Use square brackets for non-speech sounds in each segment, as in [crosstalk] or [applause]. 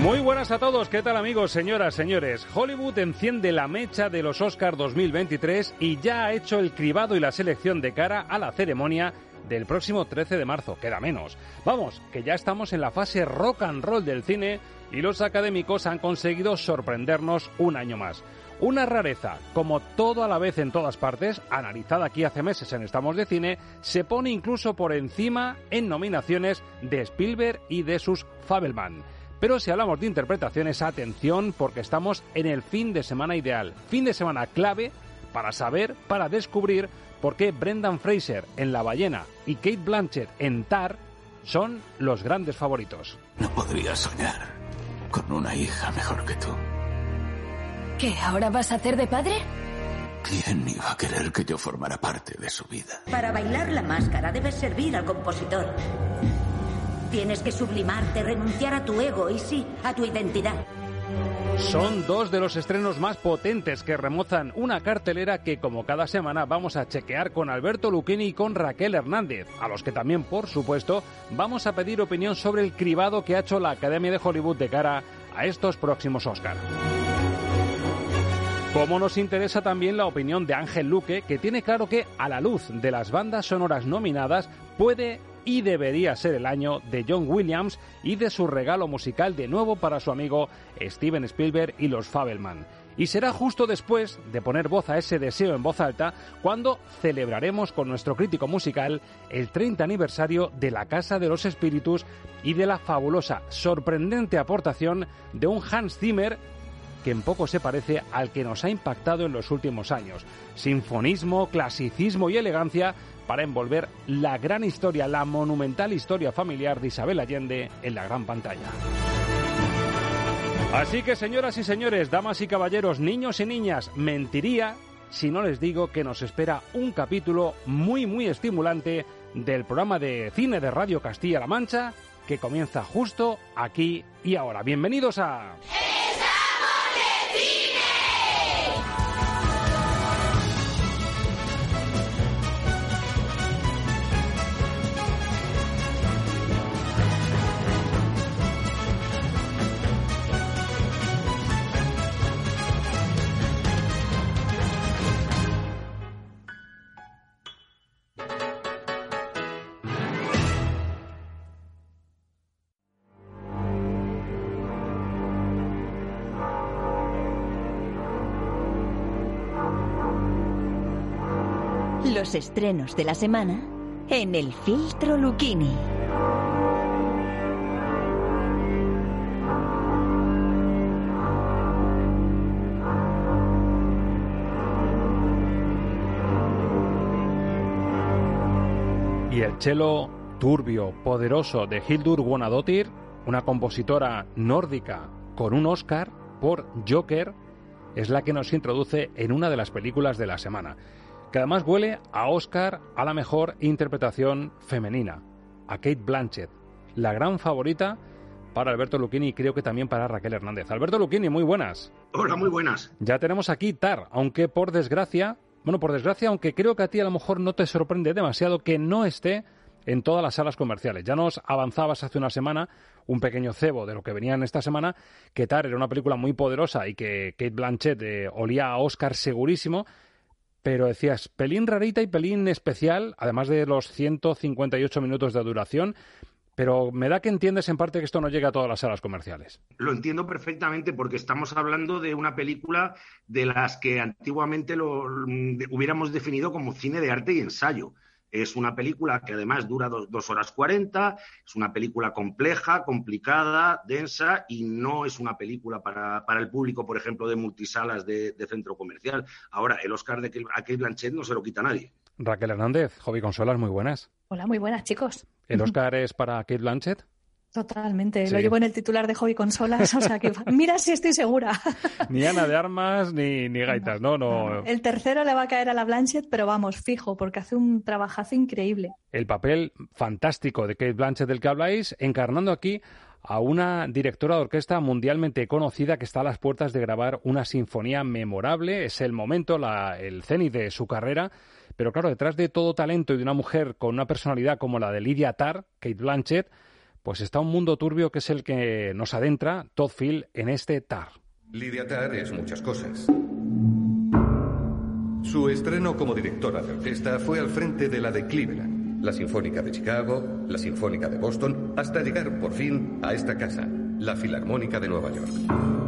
Muy buenas a todos, ¿qué tal amigos, señoras, señores? Hollywood enciende la mecha de los Oscars 2023 y ya ha hecho el cribado y la selección de cara a la ceremonia del próximo 13 de marzo, queda menos. Vamos, que ya estamos en la fase rock and roll del cine y los académicos han conseguido sorprendernos un año más. Una rareza, como todo a la vez en todas partes, analizada aquí hace meses en Estamos de Cine, se pone incluso por encima en nominaciones de Spielberg y de sus Fabelman. Pero si hablamos de interpretaciones, atención, porque estamos en el fin de semana ideal, fin de semana clave para saber, para descubrir por qué Brendan Fraser en La ballena y Kate Blanchett en Tar son los grandes favoritos. No podría soñar con una hija mejor que tú. ¿Qué? ¿Ahora vas a hacer de padre? ¿Quién iba a querer que yo formara parte de su vida? Para bailar la máscara debes servir al compositor. Tienes que sublimarte, renunciar a tu ego y sí, a tu identidad. Son dos de los estrenos más potentes que remozan una cartelera que como cada semana vamos a chequear con Alberto Luquini y con Raquel Hernández, a los que también, por supuesto, vamos a pedir opinión sobre el cribado que ha hecho la Academia de Hollywood de cara a estos próximos Oscars. Como nos interesa también la opinión de Ángel Luque, que tiene claro que a la luz de las bandas sonoras nominadas puede y debería ser el año de John Williams y de su regalo musical de nuevo para su amigo Steven Spielberg y los Fabelman. Y será justo después de poner voz a ese deseo en voz alta cuando celebraremos con nuestro crítico musical el 30 aniversario de La Casa de los Espíritus y de la fabulosa, sorprendente aportación de un Hans Zimmer que en poco se parece al que nos ha impactado en los últimos años. Sinfonismo, clasicismo y elegancia para envolver la gran historia, la monumental historia familiar de Isabel Allende en la gran pantalla. Así que señoras y señores, damas y caballeros, niños y niñas, mentiría si no les digo que nos espera un capítulo muy muy estimulante del programa de cine de Radio Castilla-La Mancha que comienza justo aquí y ahora. Bienvenidos a... Los estrenos de la semana en el filtro Lucchini. Y el cello turbio, poderoso de Hildur Guðnadóttir, una compositora nórdica con un Oscar por Joker, es la que nos introduce en una de las películas de la semana que además huele a Oscar a la mejor interpretación femenina, a Kate Blanchett, la gran favorita para Alberto Luquini y creo que también para Raquel Hernández. Alberto Luquini, muy buenas. Hola, muy buenas. Ya tenemos aquí TAR, aunque por desgracia, bueno, por desgracia, aunque creo que a ti a lo mejor no te sorprende demasiado que no esté en todas las salas comerciales. Ya nos avanzabas hace una semana un pequeño cebo de lo que venía en esta semana, que TAR era una película muy poderosa y que Kate Blanchett eh, olía a Oscar segurísimo, pero decías, pelín rarita y pelín especial, además de los 158 minutos de duración, pero me da que entiendes en parte que esto no llega a todas las salas comerciales. Lo entiendo perfectamente porque estamos hablando de una película de las que antiguamente lo hubiéramos definido como cine de arte y ensayo. Es una película que además dura dos, horas cuarenta, es una película compleja, complicada, densa y no es una película para, el público, por ejemplo, de multisalas de, centro comercial. Ahora, el Oscar de Kate Blanchett no se lo quita nadie. Raquel Hernández, Hobby Consolas, muy buenas. Hola, muy buenas, chicos. ¿El [laughs] Oscar es para Kate Blanchett? Totalmente, lo llevo en el titular de hobby consolas, o sea que [laughs] mira si estoy segura. ni Ana de Armas ni, ni gaitas, ¿no? No, El tercero le va a caer a la Blanchett, pero vamos, fijo, porque hace un trabajazo increíble. El papel fantástico de Kate Blanchett del que habláis, encarnando aquí a una directora de orquesta mundialmente conocida que está a las puertas de grabar una sinfonía memorable. Es el momento, la, el cenit de su carrera. Pero claro, detrás de todo talento y de una mujer con una personalidad como la de Lydia Tarr, Kate Blanchett, pues está un mundo turbio que es el que nos adentra Todd Field en este TAR. Lydia Tarr es muchas cosas. Su estreno como directora de orquesta fue al frente de la de Cleveland, la Sinfónica de Chicago, la Sinfónica de Boston, hasta llegar por fin a esta casa, la Filarmónica de Nueva York.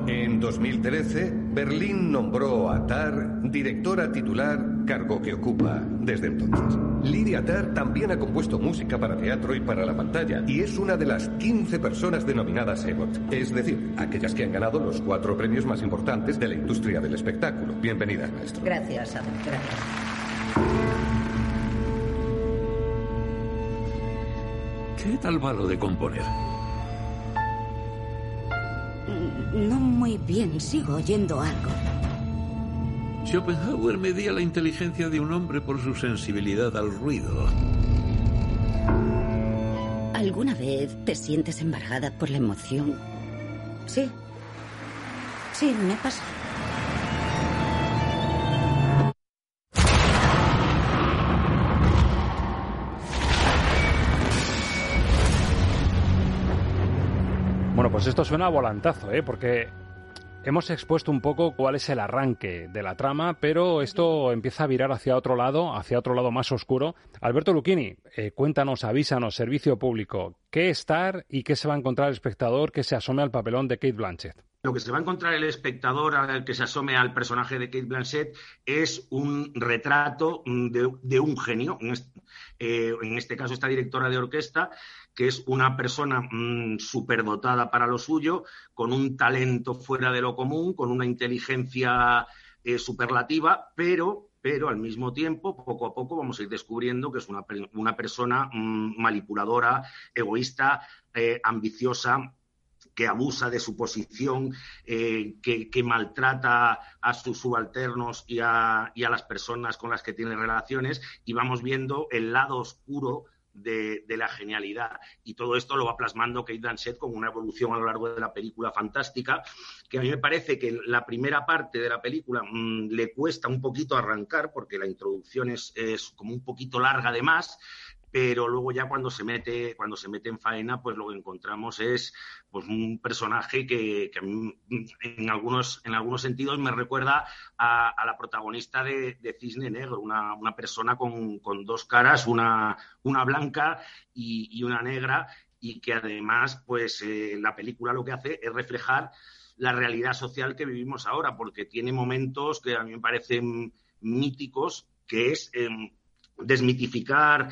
En 2013, Berlín nombró a Tar directora titular, cargo que ocupa desde entonces. Lidia Tar también ha compuesto música para teatro y para la pantalla y es una de las 15 personas denominadas EGOT, es decir, aquellas que han ganado los cuatro premios más importantes de la industria del espectáculo. Bienvenida, maestro. Gracias, Gracias. ¿Qué tal va lo de componer? No muy bien, sigo oyendo algo. Schopenhauer medía la inteligencia de un hombre por su sensibilidad al ruido. ¿Alguna vez te sientes embargada por la emoción? Sí. Sí, me pasa. Esto suena a volantazo, ¿eh? Porque hemos expuesto un poco cuál es el arranque de la trama, pero esto empieza a virar hacia otro lado, hacia otro lado más oscuro. Alberto Lucchini, eh, cuéntanos, avísanos, servicio público, ¿qué estar y qué se va a encontrar el espectador que se asome al papelón de Kate Blanchett? Lo que se va a encontrar el espectador al que se asome al personaje de Kate Blanchett es un retrato de, un genio, eh, en este caso esta directora de orquesta, que es una persona mm, superdotada para lo suyo, con un talento fuera de lo común, con una inteligencia eh, superlativa, pero, pero al mismo tiempo, poco a poco vamos a ir descubriendo que es una, una persona mm, manipuladora, egoísta, eh, ambiciosa, que abusa de su posición, eh, que, maltrata a sus subalternos y a, y a, las personas con las que tiene relaciones, y vamos viendo el lado oscuro de, la genialidad. Y todo esto lo va plasmando Kate Blanchett con una evolución a lo largo de la película fantástica, que a mí me parece que la primera parte de la película mm, le cuesta un poquito arrancar, porque la introducción es, es como un poquito larga de más, pero luego ya cuando se mete cuando se mete en faena pues lo que encontramos es pues un personaje que, en algunos en algunos sentidos me recuerda a, la protagonista de, Cisne Negro una, persona con, dos caras una, una blanca y, una negra y que además pues eh, la película lo que hace es reflejar la realidad social que vivimos ahora porque tiene momentos que a mí me parecen míticos que es em, desmitificar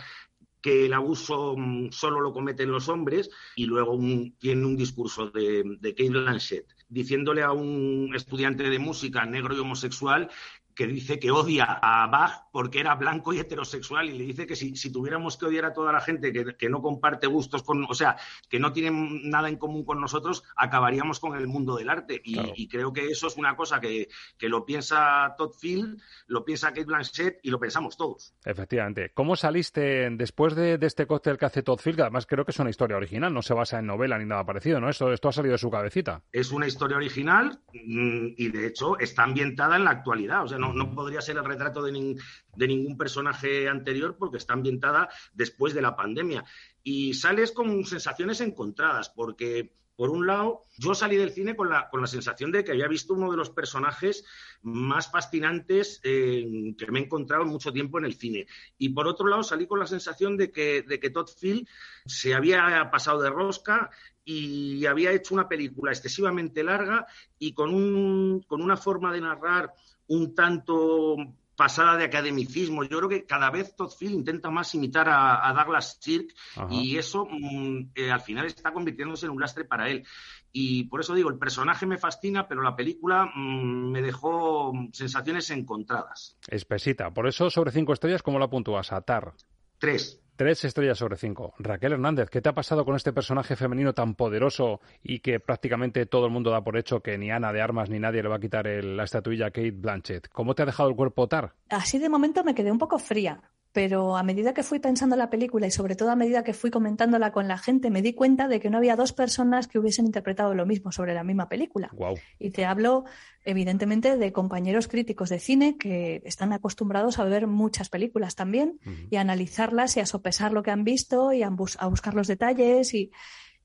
que el abuso mm, solo lo cometen los hombres y luego tiene un discurso de, de Kate Blanchett diciéndole a un estudiante de música negro y homosexual que dice que odia a Bach porque era blanco y heterosexual y le dice que si, tuviéramos que odiar a toda la gente que, no comparte gustos con, o sea, que no tienen nada en común con nosotros, acabaríamos con el mundo del arte. Y, creo que eso es una cosa que, lo piensa Todd Field, lo piensa Kate Blanchett y lo pensamos todos. Efectivamente. ¿Cómo saliste después de, este cóctel que hace Todd Field? Que además creo que es una historia original, no se basa en novela ni nada parecido, ¿no? Esto, esto ha salido de su cabecita. Es una historia original mm, y de hecho está ambientada en la actualidad. O sea, no, podría ser el retrato de, ningún personaje anterior porque está ambientada después de la pandemia. Y sales con sensaciones encontradas, porque por un lado, yo salí del cine con la, con la sensación de que había visto uno de los personajes más fascinantes eh, que me he encontrado mucho tiempo en el cine. Y por otro lado, salí con la sensación de que, de que Todd Field se había pasado de rosca y había hecho una película excesivamente larga y con, un, con una forma de narrar un tanto pasada de academicismo. Yo creo que cada vez Todd Field intenta más imitar a, Douglas Sirk y eso mm, eh, al final está convirtiéndose en un lastre para él. Y por eso digo, el personaje me fascina, pero la película mm, me dejó sensaciones encontradas. Espesita. Por eso, sobre cinco estrellas, ¿cómo la puntúas? Atar. Tres. Tres estrellas sobre cinco. Raquel Hernández, ¿qué te ha pasado con este personaje femenino tan poderoso y que prácticamente todo el mundo da por hecho que ni Ana de Armas ni nadie le va a quitar la estatuilla a Kate Blanchett? ¿Cómo te ha dejado el cuerpo tar? Así de momento me quedé un poco fría, pero a medida que fui pensando la película y sobre todo a medida que fui comentándola con la gente, me di cuenta de que no había dos personas que hubiesen interpretado lo mismo sobre la misma película. Y te hablo, evidentemente, de compañeros críticos de cine que están acostumbrados a ver muchas películas también y a analizarlas y a sopesar lo que han visto y a, a buscar los detalles y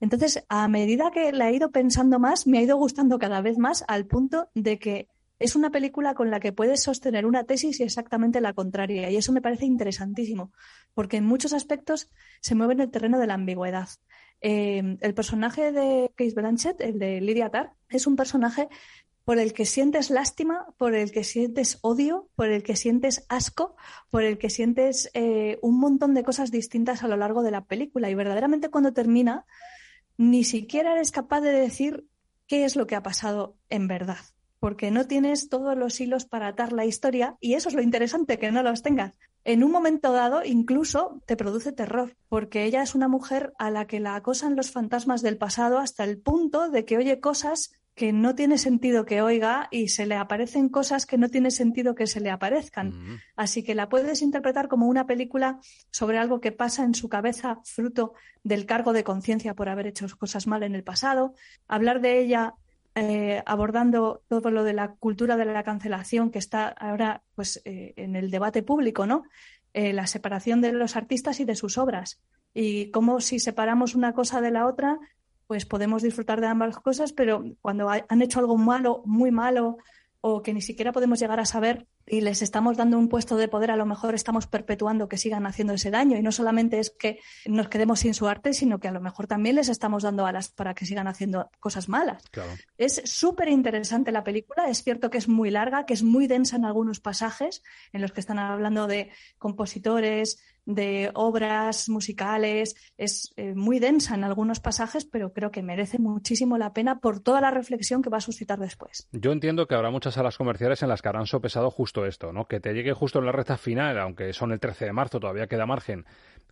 entonces, a medida que la he ido pensando más, me ha ido gustando cada vez más al punto de que es una película con la que puedes sostener una tesis y exactamente la contraria. Y eso me parece interesantísimo, porque en muchos aspectos se mueve en el terreno de la ambigüedad. Eh, el personaje de Case Blanchett, el de Lydia Tarr, es un personaje por el que sientes lástima, por el que sientes odio, por el que sientes asco, por el que sientes eh, un montón de cosas distintas a lo largo de la película. Y verdaderamente cuando termina, ni siquiera eres capaz de decir qué es lo que ha pasado en verdad porque no tienes todos los hilos para atar la historia y eso es lo interesante, que no los tengas. En un momento dado incluso te produce terror, porque ella es una mujer a la que la acosan los fantasmas del pasado hasta el punto de que oye cosas que no tiene sentido que oiga y se le aparecen cosas que no tiene sentido que se le aparezcan. Mm. Así que la puedes interpretar como una película sobre algo que pasa en su cabeza fruto del cargo de conciencia por haber hecho cosas mal en el pasado. Hablar de ella eh, abordando todo lo de la cultura de la cancelación que está ahora pues, eh, en el debate público, ¿no? Eh, la separación de los artistas y de sus obras. Y cómo si separamos una cosa de la otra, pues podemos disfrutar de ambas cosas, pero cuando han hecho algo malo, muy malo, o que ni siquiera podemos llegar a saber y les estamos dando un puesto de poder, a lo mejor estamos perpetuando que sigan haciendo ese daño. Y no solamente es que nos quedemos sin su arte, sino que a lo mejor también les estamos dando alas para que sigan haciendo cosas malas. Es súper interesante la película. Es cierto que es muy larga, que es muy densa en algunos pasajes en los que están hablando de compositores, de obras musicales, es eh, muy densa en algunos pasajes, pero creo que merece muchísimo la pena por toda la reflexión que va a suscitar después. Yo entiendo que habrá muchas salas comerciales en las que habrán sopesado justo esto, ¿no? Que te llegue justo en la recta final, aunque son el 13 de marzo, todavía queda margen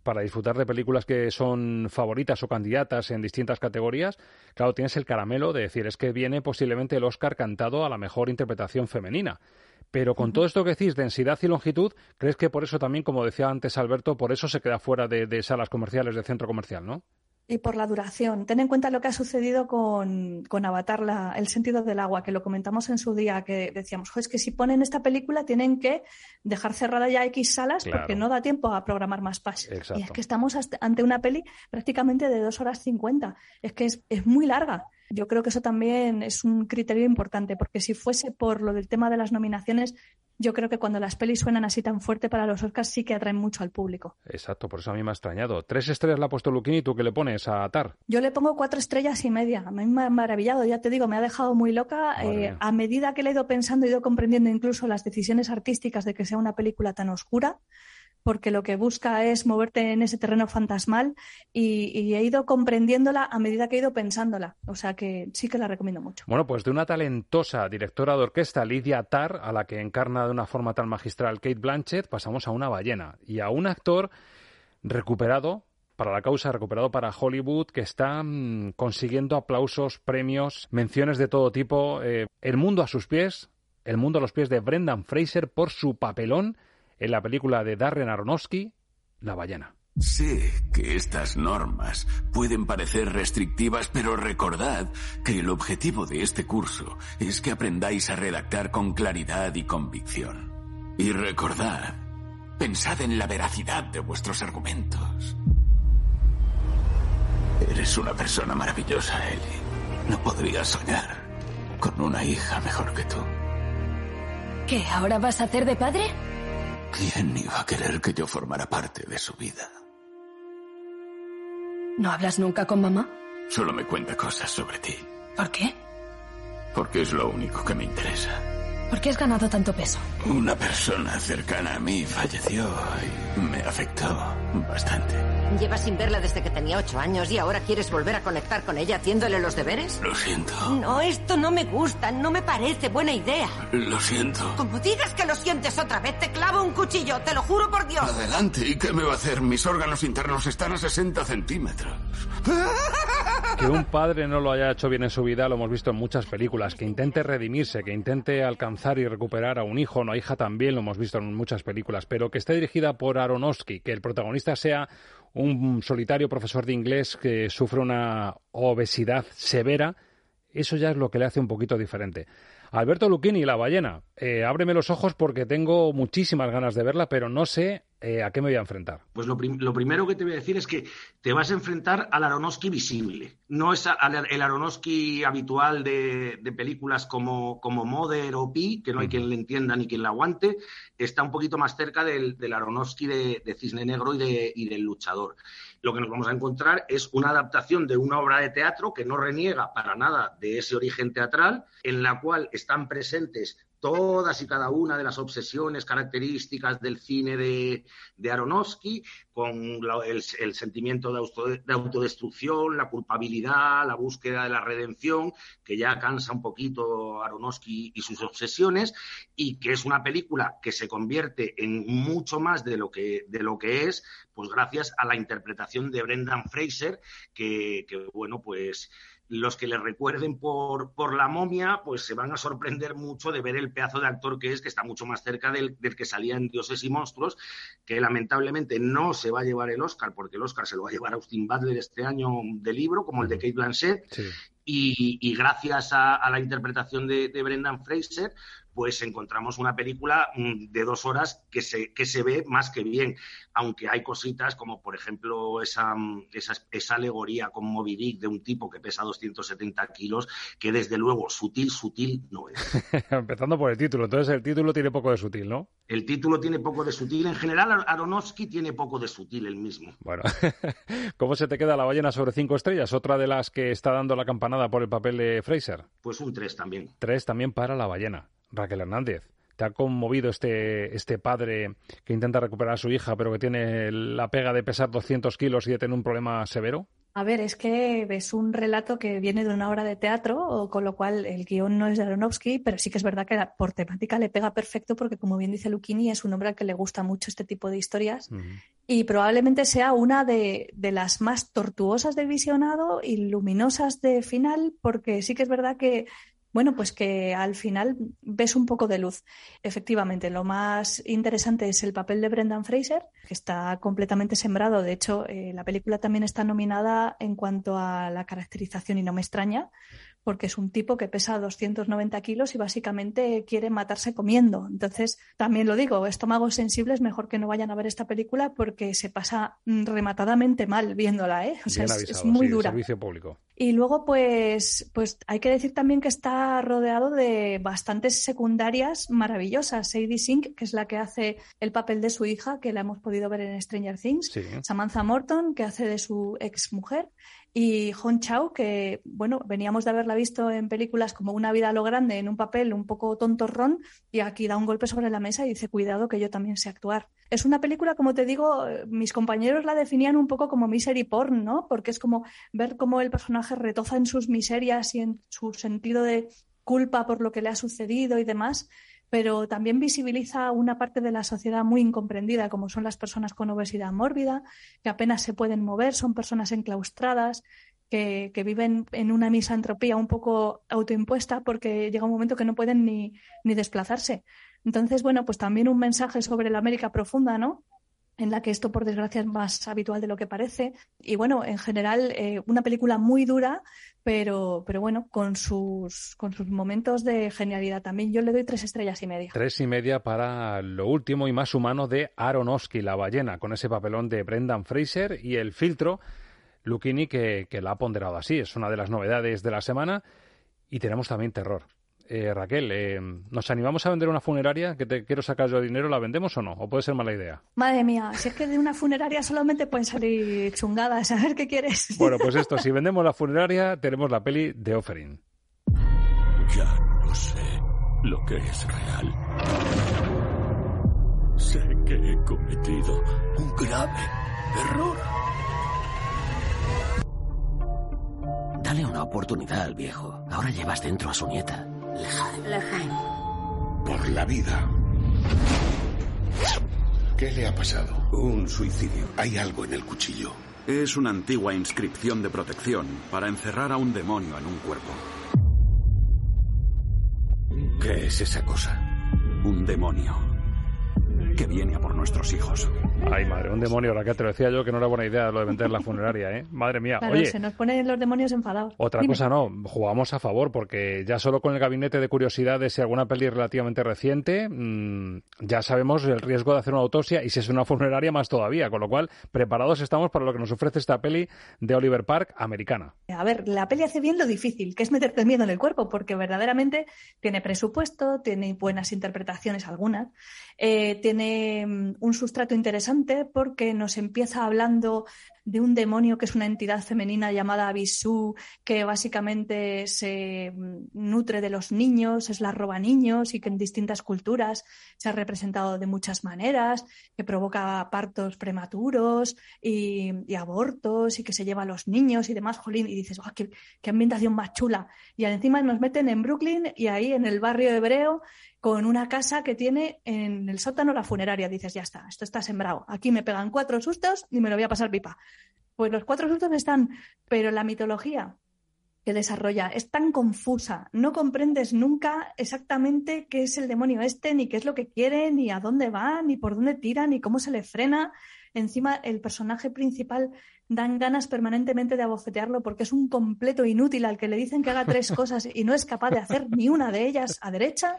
para disfrutar de películas que son favoritas o candidatas en distintas categorías, claro, tienes el caramelo de decir, es que viene posiblemente el Oscar cantado a la mejor interpretación femenina. Pero con todo esto que decís, densidad y longitud, ¿crees que por eso también, como decía antes Alberto, por eso se queda fuera de, salas comerciales, de centro comercial, ¿no? Y por la duración. Ten en cuenta lo que ha sucedido con, con Avatar, la, el sentido del agua, que lo comentamos en su día, que decíamos, es que si ponen esta película tienen que dejar cerrada ya X salas porque no da tiempo a programar más pases. Y es que estamos ante una peli prácticamente de dos horas cincuenta. Es que es, es muy larga. Yo creo que eso también es un criterio importante, porque si fuese por lo del tema de las nominaciones, yo creo que cuando las pelis suenan así tan fuerte para los Oscars sí que atraen mucho al público. Exacto, por eso a mí me ha extrañado. Tres estrellas le ha puesto Luquini, ¿tú qué le pones a Atar? Yo le pongo cuatro estrellas y media. A mí me ha maravillado, ya te digo, me ha dejado muy loca. Eh, a medida que le he ido pensando, he ido comprendiendo incluso las decisiones artísticas de que sea una película tan oscura porque lo que busca es moverte en ese terreno fantasmal y, he ido comprendiéndola a medida que he ido pensándola. O sea que sí que la recomiendo mucho. Bueno, pues de una talentosa directora de orquesta, Lidia Tarr, a la que encarna de una forma tan magistral Kate Blanchett, pasamos a una ballena y a un actor recuperado para la causa, recuperado para Hollywood, que está mm, consiguiendo aplausos, premios, menciones de todo tipo. Eh, el mundo a sus pies, el mundo a los pies de Brendan Fraser por su papelón en la película de Darren Aronofsky, La ballena. Sé que estas normas pueden parecer restrictivas, pero recordad que el objetivo de este curso es que aprendáis a redactar con claridad y convicción. Y recordad, pensad en la veracidad de vuestros argumentos. Eres una persona maravillosa, Ellie. No podría soñar con una hija mejor que tú. ¿Qué? ¿Ahora vas a hacer de padre? ¿Quién iba a querer que yo formara parte de su vida? ¿No hablas nunca con mamá? Solo me cuenta cosas sobre ti. ¿Por qué? Porque es lo único que me interesa. ¿Por qué has ganado tanto peso? Una persona cercana a mí falleció y me afectó bastante. Llevas sin verla desde que tenía ocho años y ahora quieres volver a conectar con ella haciéndole los deberes. Lo siento. No, esto no me gusta, no me parece buena idea. Lo siento. Como digas que lo sientes otra vez, te clavo un cuchillo, te lo juro por Dios. Adelante, ¿y qué me va a hacer? Mis órganos internos están a 60 centímetros. Que un padre no lo haya hecho bien en su vida lo hemos visto en muchas películas. Que intente redimirse, que intente alcanzar y recuperar a un hijo o una hija también lo hemos visto en muchas películas. Pero que esté dirigida por Aronofsky, que el protagonista sea un solitario profesor de inglés que sufre una obesidad severa, eso ya es lo que le hace un poquito diferente. Alberto Lucchini, La ballena, eh, ábreme los ojos porque tengo muchísimas ganas de verla, pero no sé eh, ¿a qué me voy a enfrentar? Pues lo, primero que te voy a decir es que te vas a enfrentar al Aronofsky visible. No es el Aronofsky habitual de, películas como, como Mother o Pi, que no hay quien le entienda ni quien la aguante. Está un poquito más cerca del, Aronofsky de, Cisne Negro y, y del Luchador. Lo que nos vamos a encontrar es una adaptación de una obra de teatro que no reniega para nada de ese origen teatral, en la cual están presentes todas y cada una de las obsesiones características del cine de, Aronofsky, con el, sentimiento de, autodestrucción, la culpabilidad, la búsqueda de la redención, que ya cansa un poquito Aronofsky y sus obsesiones, y que es una película que se convierte en mucho más de lo que, de lo que es, pues gracias a la interpretación de Brendan Fraser, que, que bueno, pues los que le recuerden por, por, la momia, pues se van a sorprender mucho de ver el pedazo de actor que es, que está mucho más cerca del, que salía en Dioses y Monstruos, que lamentablemente no se va a llevar el Oscar, porque el Oscar se lo va a llevar Austin Butler este año de libro, como el de Kate Blanchett. Y, gracias a, la interpretación de, Brendan Fraser, pues encontramos una película mm, de dos horas que se, que se ve más que bien, aunque hay cositas como, por ejemplo, esa, mm, esa, esa alegoría con Moby Dick de un tipo que pesa 270 kilos, que desde luego sutil, sutil no es. [laughs] Empezando por el título, entonces el título tiene poco de sutil, ¿no? El título tiene poco de sutil. En general, Aronofsky tiene poco de sutil el mismo. Bueno, [laughs] ¿cómo se te queda la ballena sobre cinco estrellas? Otra de las que está dando la campanada por el papel de Fraser. Pues un tres también. Tres también para la ballena. Raquel Hernández. ¿Te ha conmovido este, este padre que intenta recuperar a su hija, pero que tiene la pega de pesar 200 kilos y de tener un problema severo? A ver, es que ves un relato que viene de una obra de teatro, con lo cual el guion no es de Aronofsky, pero sí que es verdad que por temática le pega perfecto porque, como bien dice Lucchini, es un hombre al que le gusta mucho este tipo de historias y probablemente sea una de, de, las más tortuosas de visionado y luminosas de final, porque sí que es verdad que bueno, pues que al final ves un poco de luz. Efectivamente, lo más interesante es el papel de Brendan Fraser, que está completamente sembrado. De hecho, eh, la película también está nominada en cuanto a la caracterización y no me extraña, porque es un tipo que pesa 290 kilos y básicamente quiere matarse comiendo. Entonces, también lo digo, estómagos sensibles, mejor que no vayan a ver esta película porque se pasa rematadamente mal viéndola, ¿eh? O sea, es, muy dura. Servicio público. Y luego, pues, pues hay que decir también que está rodeado de bastantes secundarias maravillosas. Sadie Sink, que es la que hace el papel de su hija, que la hemos podido ver en Stranger Things. Samantha Morton, que hace de su ex mujer. Y Hong Chao, que, bueno, veníamos de haberla visto en películas como Una vida a lo grande, en un papel un poco tontorrón, y aquí da un golpe sobre la mesa y dice, cuidado, que yo también sé actuar. Es una película, como te digo, mis compañeros la definían un poco como misery porn, ¿no? Porque es como ver cómo el personaje retoza en sus miserias y en su sentido de culpa por lo que le ha sucedido y demás, pero también visibiliza una parte de la sociedad muy incomprendida, como son las personas con obesidad mórbida, que apenas se pueden mover, son personas enclaustradas, que, que, viven en una misantropía un poco autoimpuesta porque llega un momento que no pueden ni, ni desplazarse. Entonces, bueno, pues también un mensaje sobre la América profunda, ¿no? En la que esto, por desgracia, es más habitual de lo que parece. Y bueno, en general, eh, una película muy dura, pero, pero bueno, con sus, con sus momentos de genialidad también. Yo le doy tres estrellas y media. Tres y media para lo último y más humano de Aronofsky, La ballena, con ese papelón de Brendan Fraser y el filtro Lucchini que, que la ha ponderado así. Es una de las novedades de la semana. Y tenemos también terror. Eh, Raquel, eh, ¿nos animamos a vender una funeraria? Que te quiero sacar yo dinero, ¿la vendemos o no? ¿O puede ser mala idea? Madre mía, si es que de una funeraria solamente pueden salir chungadas, [laughs] a ver qué quieres. Bueno, pues esto, si vendemos la funeraria, tenemos la peli de Offering. Ya no sé lo que es real. Sé que he cometido un grave error. Dale una oportunidad al viejo. Ahora llevas dentro a su nieta. Por la vida. ¿Qué le ha pasado? Un suicidio. Hay algo en el cuchillo. Es una antigua inscripción de protección para encerrar a un demonio en un cuerpo. ¿Qué es esa cosa? Un demonio que viene a por nuestros hijos. Ay, madre, un demonio, la que te lo decía yo que no era buena idea lo de vender la funeraria, ¿eh? Madre mía. Claro, se nos ponen los demonios enfadados. Otra cosa no, jugamos a favor, porque ya solo con el gabinete de curiosidades, si alguna peli relativamente reciente, mm, ya sabemos el riesgo de hacer una autopsia y si es una funeraria más todavía, con lo cual preparados estamos para lo que nos ofrece esta peli de Oliver Park americana. A ver, la peli hace bien lo difícil, que es meterte miedo en el cuerpo, porque verdaderamente tiene presupuesto, tiene buenas interpretaciones algunas, eh, tiene mm, un sustrato interesante porque nos empieza hablando de un demonio que es una entidad femenina llamada Abisu, que básicamente se mm, nutre de los niños, es la roba niños y que en distintas culturas se ha representado de muchas maneras, que provoca partos prematuros y, abortos y que se lleva a los niños y demás, jolín, y dices, qué, qué ambientación más chula! Y encima nos meten en Brooklyn y ahí en el barrio hebreo con una casa que tiene en el sótano la funeraria. Dices, ya está, esto está sembrado. Aquí me pegan cuatro sustos y me lo voy a pasar pipa. Pues los cuatro sustos están, pero la mitología que desarrolla es tan confusa, no comprendes nunca exactamente qué es el demonio este, ni qué es lo que quiere, ni a dónde va, ni por dónde tira, ni cómo se le frena. Encima, el personaje principal dan ganas permanentemente de abofetearlo porque es un completo inútil al que le dicen que haga tres cosas y no es capaz de hacer ni una de ellas a derecha.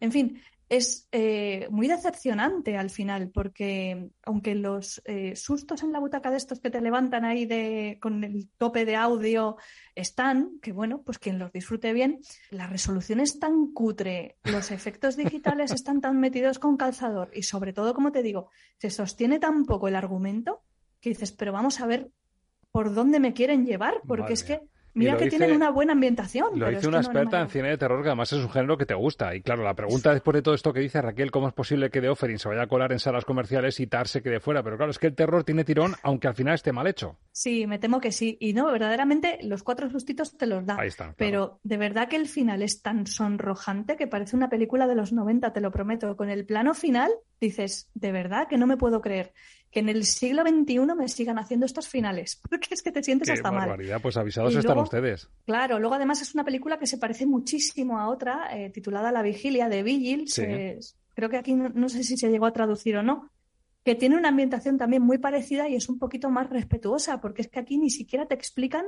En fin, es eh, muy decepcionante al final, porque aunque los eh, sustos en la butaca de estos que te levantan ahí de, con el tope de audio están, que bueno, pues quien los disfrute bien, la resolución es tan cutre, los efectos digitales están tan metidos con calzador y sobre todo, como te digo, se sostiene tan poco el argumento que dices, pero vamos a ver por dónde me quieren llevar, porque es que Mira que tienen una buena ambientación. Lo dice una experta en cine de terror que además es un género que te gusta. Y claro, la pregunta después de todo esto que dice Raquel, ¿cómo es posible que The Offering se vaya a colar en salas comerciales y Tar se quede fuera? Pero claro, es que el terror tiene tirón, aunque al final esté mal hecho. Sí, me temo que sí. Y no, verdaderamente los cuatro sustitos te los da. Ahí está. Pero de verdad que el final es tan sonrojante que parece una película de los 90, te lo prometo. Con el plano final dices, de verdad que no me puedo creer que en el siglo XXI me sigan haciendo estos finales, [laughs] porque es que te sientes hasta barbaridad. mal. Pues avisados están ustedes. Claro, luego además es una película que se parece muchísimo a otra, eh, titulada La Vigilia, de Vigil. creo que aquí no, sé si se llegó a traducir o no, que tiene una ambientación también muy parecida y es un poquito más respetuosa, porque es que aquí ni siquiera te explican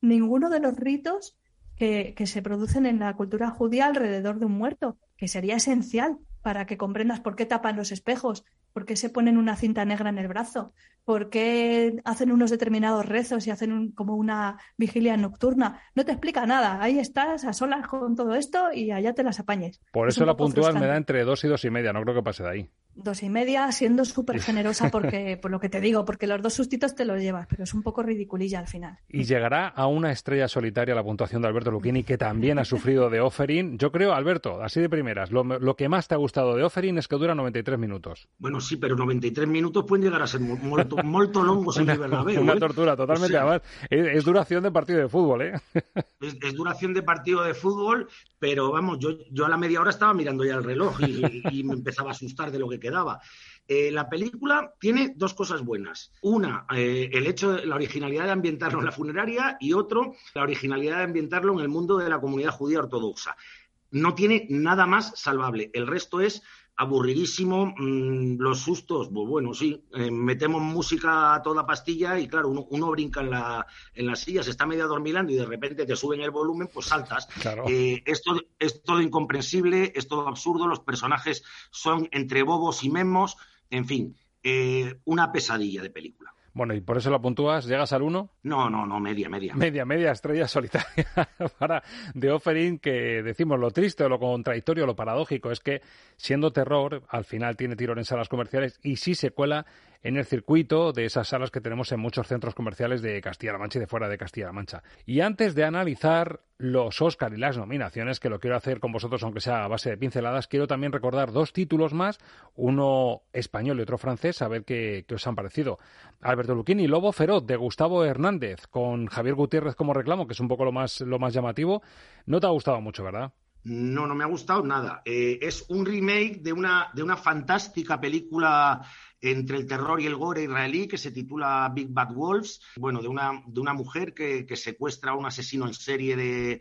ninguno de los ritos que, que se producen en la cultura judía alrededor de un muerto, que sería esencial para que comprendas por qué tapan los espejos, ¿Por qué se ponen una cinta negra en el brazo? ¿Por qué hacen unos determinados rezos y hacen como una vigilia nocturna? No te explica nada. Ahí estás a solas con todo esto y allá te las apañes. Por eso la puntual me da entre dos y dos y media. No creo que pase de ahí dos y media, siendo súper generosa porque, [laughs] por lo que te digo, porque los dos sustitos te los llevas, pero es un poco ridiculilla al final. Y llegará a una estrella solitaria la puntuación de Alberto Lucchini, que también ha sufrido de offering. Yo creo, Alberto, así de primeras, lo, que más te ha gustado de offering es que dura 93 minutos. Bueno, sí, pero 93 minutos pueden llegar a ser molto, molto longos en el Una ¿eh? tortura, totalmente. Además, es, duración de partido de fútbol, ¿eh? [laughs] Es, duración de partido de fútbol, pero vamos, yo, yo a la media hora estaba mirando ya el reloj y me empezaba a asustar de lo que quedaba. Eh, la película tiene dos cosas buenas. Una, eh, el hecho de la originalidad de ambientarlo en la funeraria y otro, la originalidad de ambientarlo en el mundo de la comunidad judía ortodoxa. No tiene nada más salvable. El resto es aburridísimo, mm, los sustos, pues bueno, sí, eh, metemos música a toda pastilla y claro, uno, brinca en la, en la silla, se está medio adormilando y de repente te suben el volumen, pues saltas. Eh, esto es todo incomprensible, es todo absurdo, los personajes son entre bobos y memos, en fin, eh, una pesadilla de película. Bueno, ¿y por eso la puntúas? ¿Llegas al 1? No, no, no, media, media. Media, media estrella solitaria [laughs] para The Offering, que decimos lo triste lo contradictorio, lo paradójico, es que siendo terror, al final tiene tirón en salas comerciales y sí se cuela en el circuito de esas salas que tenemos en muchos centros comerciales de Castilla-La Mancha y de fuera de Castilla-La Mancha. Y antes de analizar los Oscar y las nominaciones, que lo quiero hacer con vosotros, aunque sea a base de pinceladas, quiero también recordar dos títulos más, uno español y otro francés, a ver qué, os han parecido. Alberto Luquini, Lobo Feroz, de Gustavo Hernández, con Javier Gutiérrez como reclamo, que es un poco lo más, lo más llamativo. No te ha gustado mucho, ¿verdad? No, no me ha gustado nada. Eh, es un remake de una, de una fantástica película entre el terror y el gore israelí que se titula Big Bad Wolves, bueno, de una, de una mujer que, secuestra a un asesino en serie de,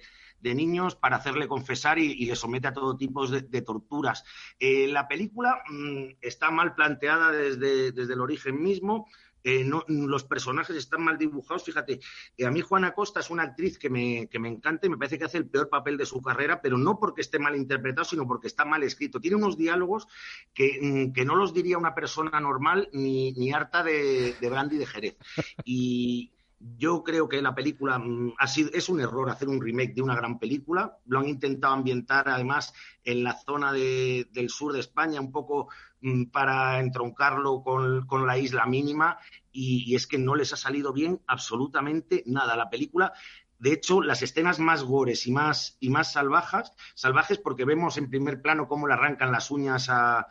niños para hacerle confesar y, le somete a todo tipo de, torturas. Eh, la película mm, está mal planteada desde, desde el origen mismo. Eh, los personajes están mal dibujados. Fíjate, eh, a mí Juana Costa es una actriz que me, que me encanta y me parece que hace el peor papel de su carrera, pero no porque esté mal interpretado, sino porque está mal escrito. Tiene unos diálogos que, mm, no los diría una persona normal ni, ni harta de, de brandy de Jerez. Y, yo creo que la película mm, ha sido, es un error hacer un remake de una gran película. Lo han intentado ambientar además en la zona del sur de España, un poco para entroncarlo con, la isla mínima, y, es que no les ha salido bien absolutamente nada. La película de hecho, las escenas más gores y más, y más salvajes, salvajes porque vemos en primer plano cómo le arrancan las uñas a,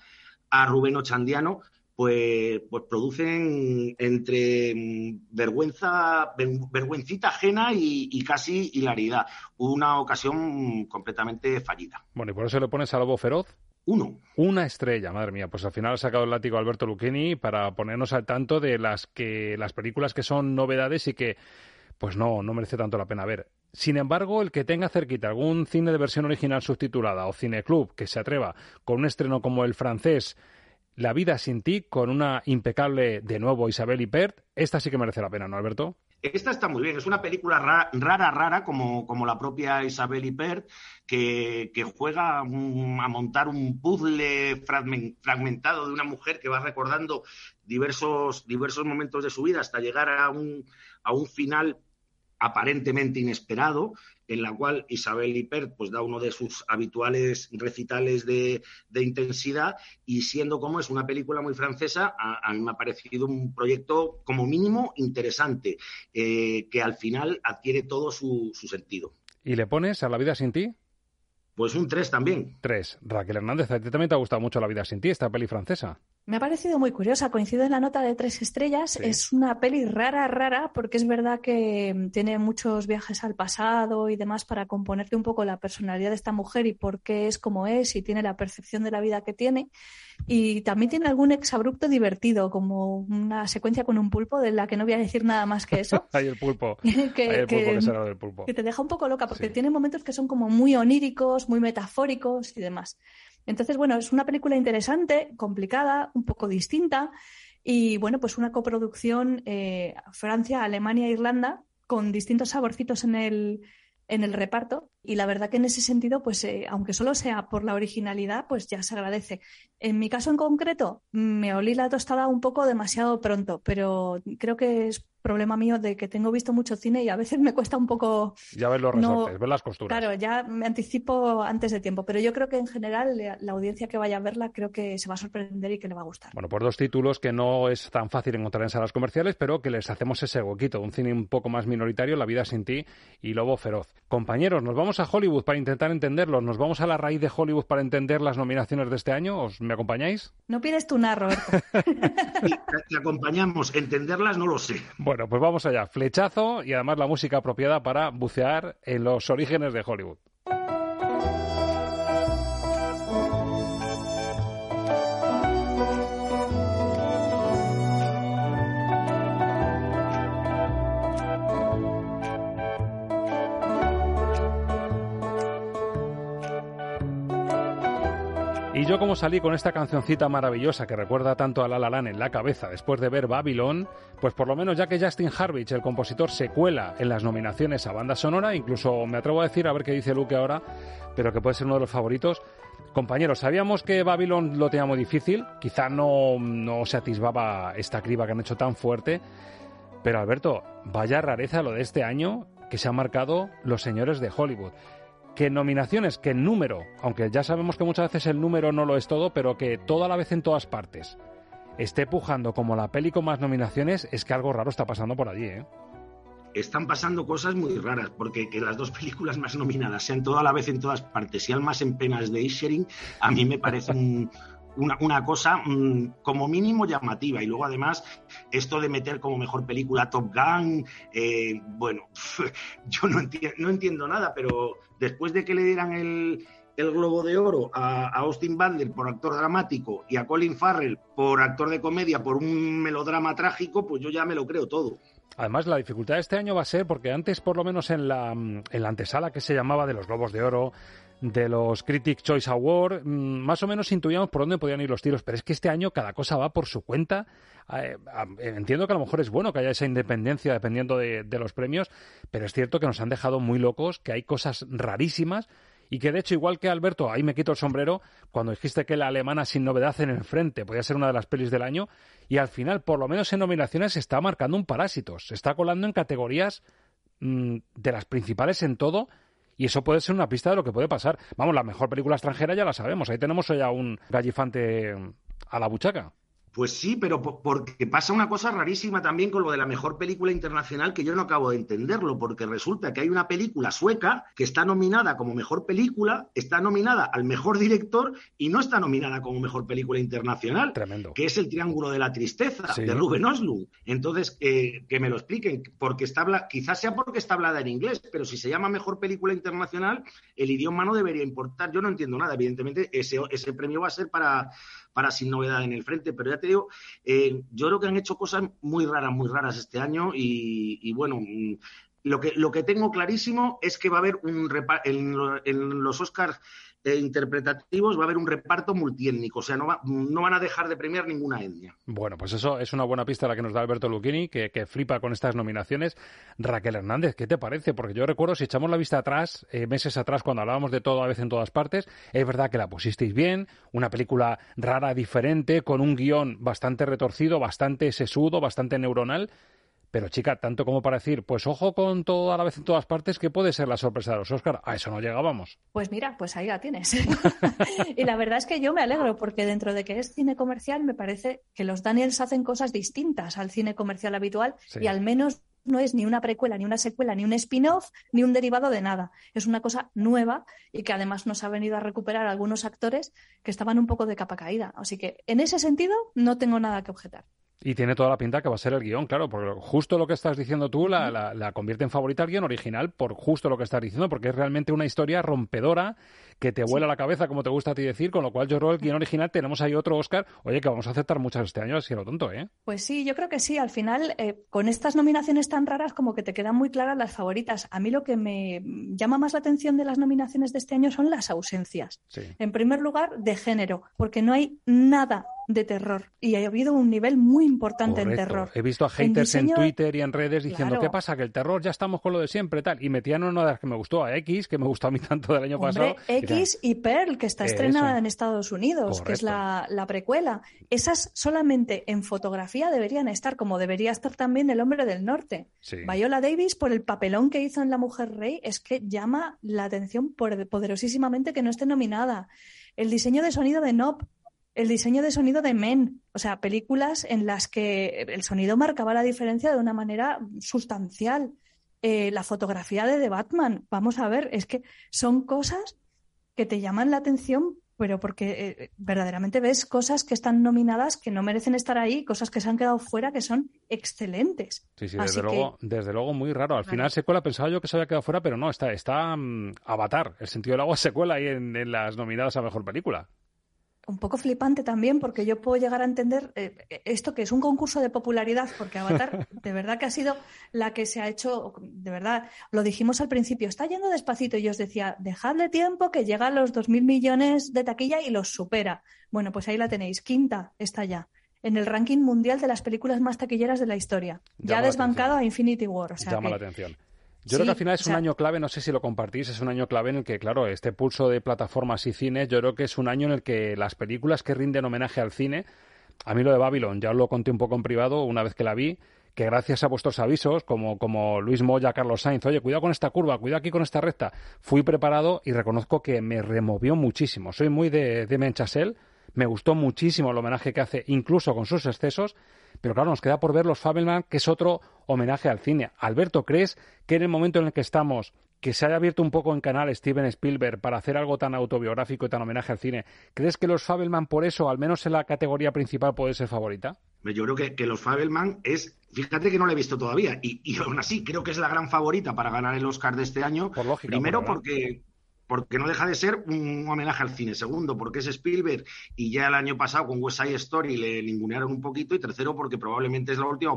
a Rubén Ochandiano, pues, pues producen entre mm, vergüenza, vergüencita ajena y, casi hilaridad. Una ocasión completamente fallida. Bueno, ¿y por eso le pones a Lobo Feroz? Uno. Una estrella, madre mía. Pues al final ha sacado el látigo Alberto Lucchini para ponernos al tanto de las que las películas que son novedades y que pues no, no merece tanto la pena ver. Sin embargo, el que tenga cerquita algún cine de versión original subtitulada o cineclub que se atreva con un estreno como el francés la vida sin ti, con una impecable, de nuevo, Isabel Ipert. Esta sí que merece la pena, ¿no, Alberto? Esta está muy bien, es una película rara, rara, como, como, la propia Isabel Ipert, que, que juega a montar un puzzle fragmentado de una mujer que va recordando diversos, diversos momentos de su vida hasta llegar a un, a un final aparentemente inesperado, en la cual Isabel Hiper pues, da uno de sus habituales recitales de, intensidad y siendo como es una película muy francesa, a, mí me ha parecido un proyecto como mínimo interesante, eh, que al final adquiere todo su, su sentido. ¿Y le pones a La vida sin ti? Pues un 3 también. 3. Raquel Hernández, a ti también te ha gustado mucho La vida sin ti, esta peli francesa. Me ha parecido muy curiosa, coincide en la nota de tres estrellas. Es una peli rara, rara, porque es verdad que tiene muchos viajes al pasado y demás para componerte un poco la personalidad de esta mujer y por qué es como es y tiene la percepción de la vida que tiene. Y también tiene algún exabrupto divertido, como una secuencia con un pulpo de la que no voy a decir nada más que eso. [laughs] [laughs] Hay el pulpo. que, que, te deja un poco loca, porque tiene momentos que son como muy oníricos, muy metafóricos y demás. Entonces, bueno, es una película interesante, complicada, un poco distinta y, bueno, pues una coproducción eh, Francia, Alemania Irlanda con distintos saborcitos en el, en el reparto y la verdad que en ese sentido, pues eh, aunque solo sea por la originalidad, pues ya se agradece. En mi caso en concreto, me olí la tostada un poco demasiado pronto, pero creo que es problema mío de que tengo visto mucho cine y a veces me cuesta un poco... Ya ves los resortes, ves las costuras. Claro, ya me anticipo antes de tiempo, pero yo creo que en general la, audiencia que vaya a verla creo que se va a sorprender y que le va a gustar. Bueno, por dos títulos que no es tan fácil encontrar en salas comerciales, pero que les hacemos ese huequito, un cine un poco más minoritario, La vida sin ti y Lobo feroz. Compañeros, nos vamos a Hollywood para intentar entenderlos, nos vamos a la raíz de Hollywood para entender las nominaciones de este año, ¿os me acompañáis? No pides tu narro. [laughs] te acompañamos, entenderlas no lo sé. Bueno, [laughs] pues vamos allá flechazo y además la música apropiada para bucear en los orígenes de Hollywood. Y yo como salí con esta cancioncita maravillosa que recuerda tanto a La La en la cabeza después de ver Babylon, pues por lo menos ya que Justin Harvich, el compositor, se cuela en las nominaciones a banda sonora, incluso me atrevo a decir, a ver qué dice Luke ahora, pero que puede ser uno de los favoritos. Compañeros, sabíamos que Babylon lo tenía muy difícil, quizá no, no se atisbaba esta criba que han hecho tan fuerte, pero Alberto, vaya rareza lo de este año que se han marcado los señores de Hollywood que nominaciones, que número, aunque ya sabemos que muchas veces el número no lo es todo, pero que toda la vez en todas partes esté pujando como la peli con más nominaciones, es que algo raro está pasando por allí, ¿eh? Están pasando cosas muy raras, porque que las dos películas más nominadas sean toda la vez en todas partes y más en penas de Ishering, a mí me parece un, una, cosa mm, como mínimo llamativa. Y luego, además, esto de meter como mejor película Top Gun, eh, bueno, [laughs] yo no entiendo nada, pero después de que le dieran el, el Globo de Oro a, Austin Butler por actor dramático y a Colin Farrell por actor de comedia por un melodrama trágico, pues yo ya me lo creo todo. Además, la dificultad de este año va a ser porque antes, por lo menos en la, en la antesala que se llamaba de los Globos de Oro, de los Critics Choice Award, mm, más o menos intuíamos por dónde podían ir los tiros, pero es que este año cada cosa va por su cuenta. Eh, entiendo que a lo mejor es bueno que haya esa independencia dependiendo de, los premios, pero es cierto que nos han dejado muy locos, que hay cosas rarísimas y que de hecho, igual que Alberto, ahí me quito el sombrero, cuando dijiste que la alemana sin novedad en el frente podía ser una de las pelis del año, y al final, por lo menos en nominaciones, se está marcando un Parásitos, se está colando en categorías mm, de las principales en todo, y eso puede ser una pista de lo que puede pasar. Vamos, la mejor película extranjera ya la sabemos. Ahí tenemos ya un gallifante a la buchaca. Pues sí, pero porque pasa una cosa rarísima también con lo de la mejor película internacional que yo no acabo de entenderlo, porque resulta que hay una película sueca que está nominada como mejor película, está nominada al mejor director y no está nominada como mejor película internacional. Tremendo. Que es El Triángulo de la Tristeza, de Ruben Oslund. Entonces, que me lo expliquen, porque está quizás sea porque está hablada en inglés, pero si se llama mejor película internacional, el idioma no debería importar. Yo no entiendo nada. Evidentemente, ese, ese premio va a ser para para sin novedad en el frente. Pero ya te digo, eh, yo creo que han hecho cosas muy raras, muy raras este año y, bueno. Mm, lo que, lo que tengo clarísimo es que va a haber un en, en los Oscars eh, interpretativos va a haber un reparto multiétnico, o sea, no, no van a dejar de premiar ninguna etnia. Bueno, pues eso es una buena pista la que nos da Alberto Lucchini, que, flipa con estas nominaciones. Raquel Hernández, ¿qué te parece? Porque yo recuerdo, si echamos la vista atrás, eh, meses atrás, cuando hablábamos de todo a veces en todas partes, es verdad que la pusisteis bien, una película rara, diferente, con un guion bastante retorcido, bastante sesudo, bastante neuronal, pero chica, tanto como para decir, pues ojo con todo a la vez en todas partes, que puede ser la sorpresa de los Oscar. A eso no llegábamos. Pues mira, pues ahí la tienes. [laughs] y la verdad es que yo me alegro, porque dentro de que es cine comercial, me parece que los Daniels hacen cosas distintas al cine comercial habitual y al menos no es ni una precuela, ni una secuela, ni un spin-off, ni un derivado de nada. Es una cosa nueva y que además nos ha venido a recuperar algunos actores que estaban un poco de capa caída. Así que en ese sentido no tengo nada que objetar. Y tiene toda la pinta que va a ser el guion, claro, porque justo lo que estás diciendo tú la, la, convierte en favorita al guion original por justo lo que estás diciendo, porque es realmente una historia rompedora que te vuela la cabeza, como te gusta a ti decir, con lo cual yo creo que el guion original tenemos ahí otro Oscar, oye, que vamos a aceptar muchas este año, así lo tonto, ¿eh? Pues sí, yo creo que sí, al final, eh, con estas nominaciones tan raras, como que te quedan muy claras las favoritas. A mí lo que me llama más la atención de las nominaciones de este año son las ausencias. En primer lugar, de género, porque no hay nada de terror y ha habido un nivel muy importante en terror. He visto a haters en, Twitter y en redes diciendo, ¿qué pasa? Que el terror ya estamos con lo de siempre tal. Y metían una de las que me gustó, a X, que me gustó a mí [laughs] tanto del año pasado. X y, Pearl, que está estrenada en Estados Unidos, que es la, precuela. Esas solamente en fotografía deberían estar, como debería estar también El Hombre del Norte. Viola Davis, por el papelón que hizo en La Mujer Rey, es que llama la atención poderosísimamente que no esté nominada. El diseño de sonido de Nob, el diseño de sonido de Men, o sea, películas en las que el sonido marcaba la diferencia de una manera sustancial. Eh, la fotografía de The Batman, vamos a ver, es que son cosas que te llaman la atención, pero porque eh, verdaderamente ves cosas que están nominadas que no merecen estar ahí, cosas que se han quedado fuera que son excelentes. Sí, sí, desde, luego, desde luego muy raro. Al final secuela pensaba yo que se había quedado fuera, pero no, está, está mm, Avatar, el sentido del agua secuela ahí en las nominadas a Mejor Película un poco flipante también, porque yo puedo llegar a entender eh, esto que es un concurso de popularidad, porque Avatar [laughs] de verdad que ha sido la que se ha hecho, de verdad, lo dijimos al principio, está yendo despacito y yo os decía, dejadle tiempo que llega a los 2.000 millones de taquilla y los supera. Bueno, pues ahí la tenéis, quinta está ya en el ranking mundial de las películas más taquilleras de la historia. ya ha desbancado a Infinity War. O sea Llama la atención. Yo creo que al final es un año clave, no sé si lo compartís, es un año clave en el que, claro, este pulso de plataformas y cines, yo creo que es un año en el que las películas que rinden homenaje al cine, a mí lo de Babylon, ya os lo conté un poco en privado una vez que la vi, que gracias a vuestros avisos, como, como Luis Moya, Carlos Sainz, oye, cuidado con esta curva, cuidado aquí con esta recta, fui preparado y reconozco que me removió muchísimo. Soy muy de, de Menchasel, me gustó muchísimo el homenaje que hace, incluso con sus excesos, pero claro, nos queda por ver los Fabelman, que es otro homenaje al cine. Alberto, ¿crees que en el momento en el que estamos, que se haya abierto un poco en canal Steven Spielberg para hacer algo tan autobiográfico y tan homenaje al cine, ¿crees que los Fabelman por eso, al menos en la categoría principal, puede ser favorita? Yo creo que, los Fabelman es, fíjate que no la he visto todavía, y, aún así creo que es la gran favorita para ganar el Oscar de este año. Por lógica, Primero porque, porque no deja de ser un homenaje al cine. Segundo, porque es Spielberg y ya el año pasado con West Side Story le ningunearon un poquito. Y tercero, porque probablemente es la última,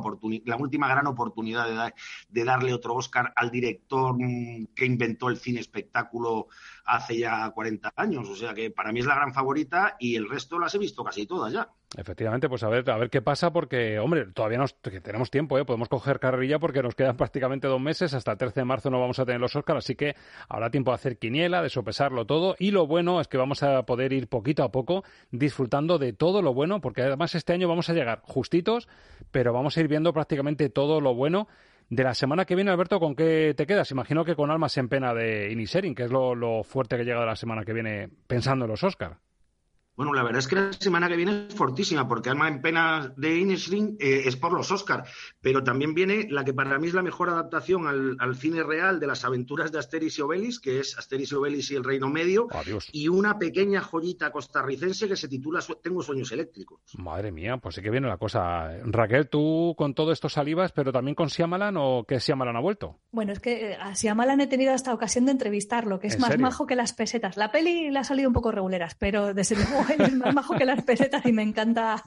la última gran oportunidad de, darle otro Oscar al director mm, que inventó el cine espectáculo hace ya 40 años. O sea que para mí es la gran favorita y el resto las he visto casi todas ya. Efectivamente, pues a ver, a ver qué pasa, porque, hombre, todavía nos, tenemos tiempo, ¿eh? podemos coger carrerilla porque nos quedan [laughs] prácticamente dos meses, hasta el 13 de marzo no vamos a tener los Oscars, así que habrá tiempo de hacer quiniela, de sopesarlo todo, y lo bueno es que vamos a poder ir poquito a poco disfrutando de todo lo bueno, porque además este año vamos a llegar justitos, pero vamos a ir viendo prácticamente todo lo bueno. De la semana que viene, Alberto, ¿con qué te quedas? Imagino que con Almas en Pena de Inisherin, que es lo, lo fuerte que llega de la semana que viene pensando en los Oscars. Bueno, la verdad es que la semana que viene es fortísima, porque Alma en Pena de Inisling eh, es por los Oscar, pero también viene la que para mí es la mejor adaptación al, cine real de las aventuras de Asterix y Obelix, que es Asterix y Obelix y el Reino Medio, y una pequeña joyita costarricense que se titula Tengo sueños eléctricos. Madre mía, pues sí que viene la cosa. Raquel, tú con todo esto salivas, pero también con Siamalan o qué Siamalan ha vuelto. Bueno, es que eh, a Siamalan he tenido esta ocasión de entrevistarlo, que es más majo que las pesetas. La peli le ha salido un poco reguleras, pero desde luego [laughs] es más bajo que las pesetas y me encanta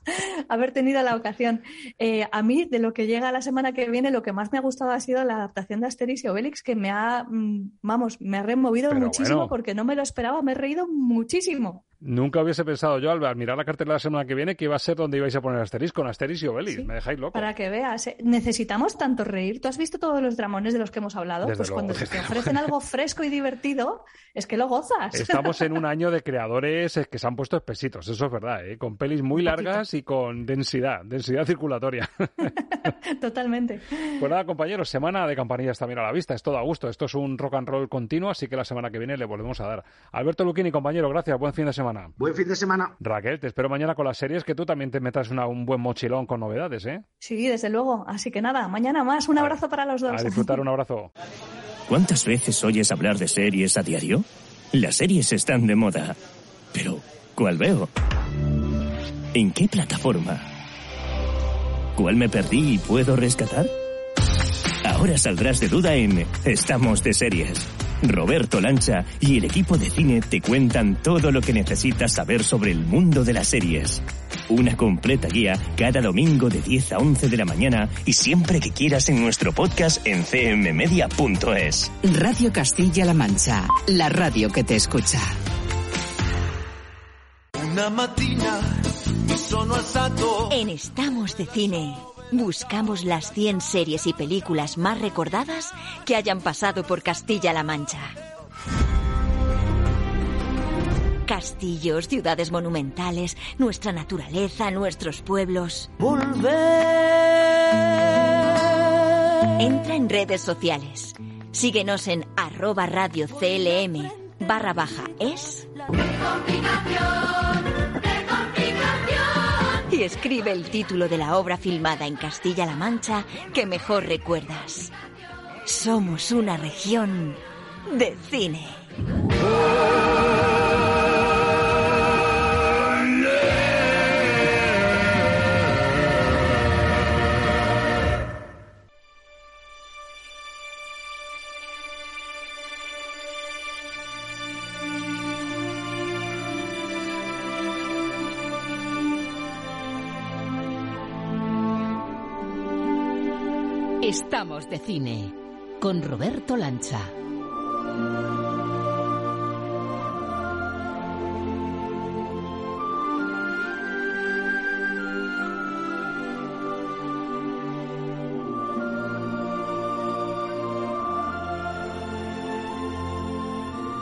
haber tenido la ocasión. Eh, a mí, de lo que llega la semana que viene, lo que más me ha gustado ha sido la adaptación de Asterix y Obelix, que me ha, mm, vamos, me ha removido muchísimo porque no me lo esperaba, me he reído muchísimo. Nunca hubiese pensado yo, al mirar la cartera la semana que viene, que iba a ser donde ibais a poner Asterix, con Asterix y Obelix. Me dejáis loco. Para que veas, eh, necesitamos tanto reír. ¿Tú has visto todos los dramones de los que hemos hablado? pues cuando te ofrecen [laughs] algo fresco y divertido, es que lo gozas. Estamos en [laughs] un año de creadores que se han puesto espesitos, eso es verdad, ¿eh? con pelis muy largas y con densidad, densidad circulatoria. [laughs] Totalmente. Pues nada, compañeros, semana de campanillas también a la vista, es todo a gusto. Esto es un rock and roll continuo, así que la semana que viene le volvemos a dar. Alberto Luquini, compañero, gracias, buen fin de semana. Buen fin de semana. Raquel, te espero mañana con las series, que tú también te metas un buen mochilón con novedades, ¿eh? Sí, desde luego. Así que nada, mañana más. Un abrazo para los dos. A disfrutar, un abrazo. ¿Cuántas veces oyes hablar de series a diario? Las series están de moda. Pero, ¿cuál veo? ¿En qué plataforma? ¿Cuál me perdí y puedo rescatar? Ahora saldrás de duda en Estamos de series Roberto Lancha y el equipo de cine te cuentan todo lo que necesitas saber sobre el mundo de las series. Una completa guía cada domingo de 10 a 11 de la mañana y siempre que quieras en nuestro podcast en cmmedia.es. Radio Castilla-La Mancha, la radio que te escucha. Una matina En Estamos de Cine, buscamos las 100 series y películas más recordadas que hayan pasado por Castilla-La Mancha. Castillos, ciudades monumentales, nuestra naturaleza, nuestros pueblos. Entra en redes sociales. Síguenos en arroba radio CLM barra baja es. Y escribe el título de la obra filmada en Castilla-La Mancha que mejor recuerdas. Somos una región de cine. Estamos de cine con Roberto Lancha.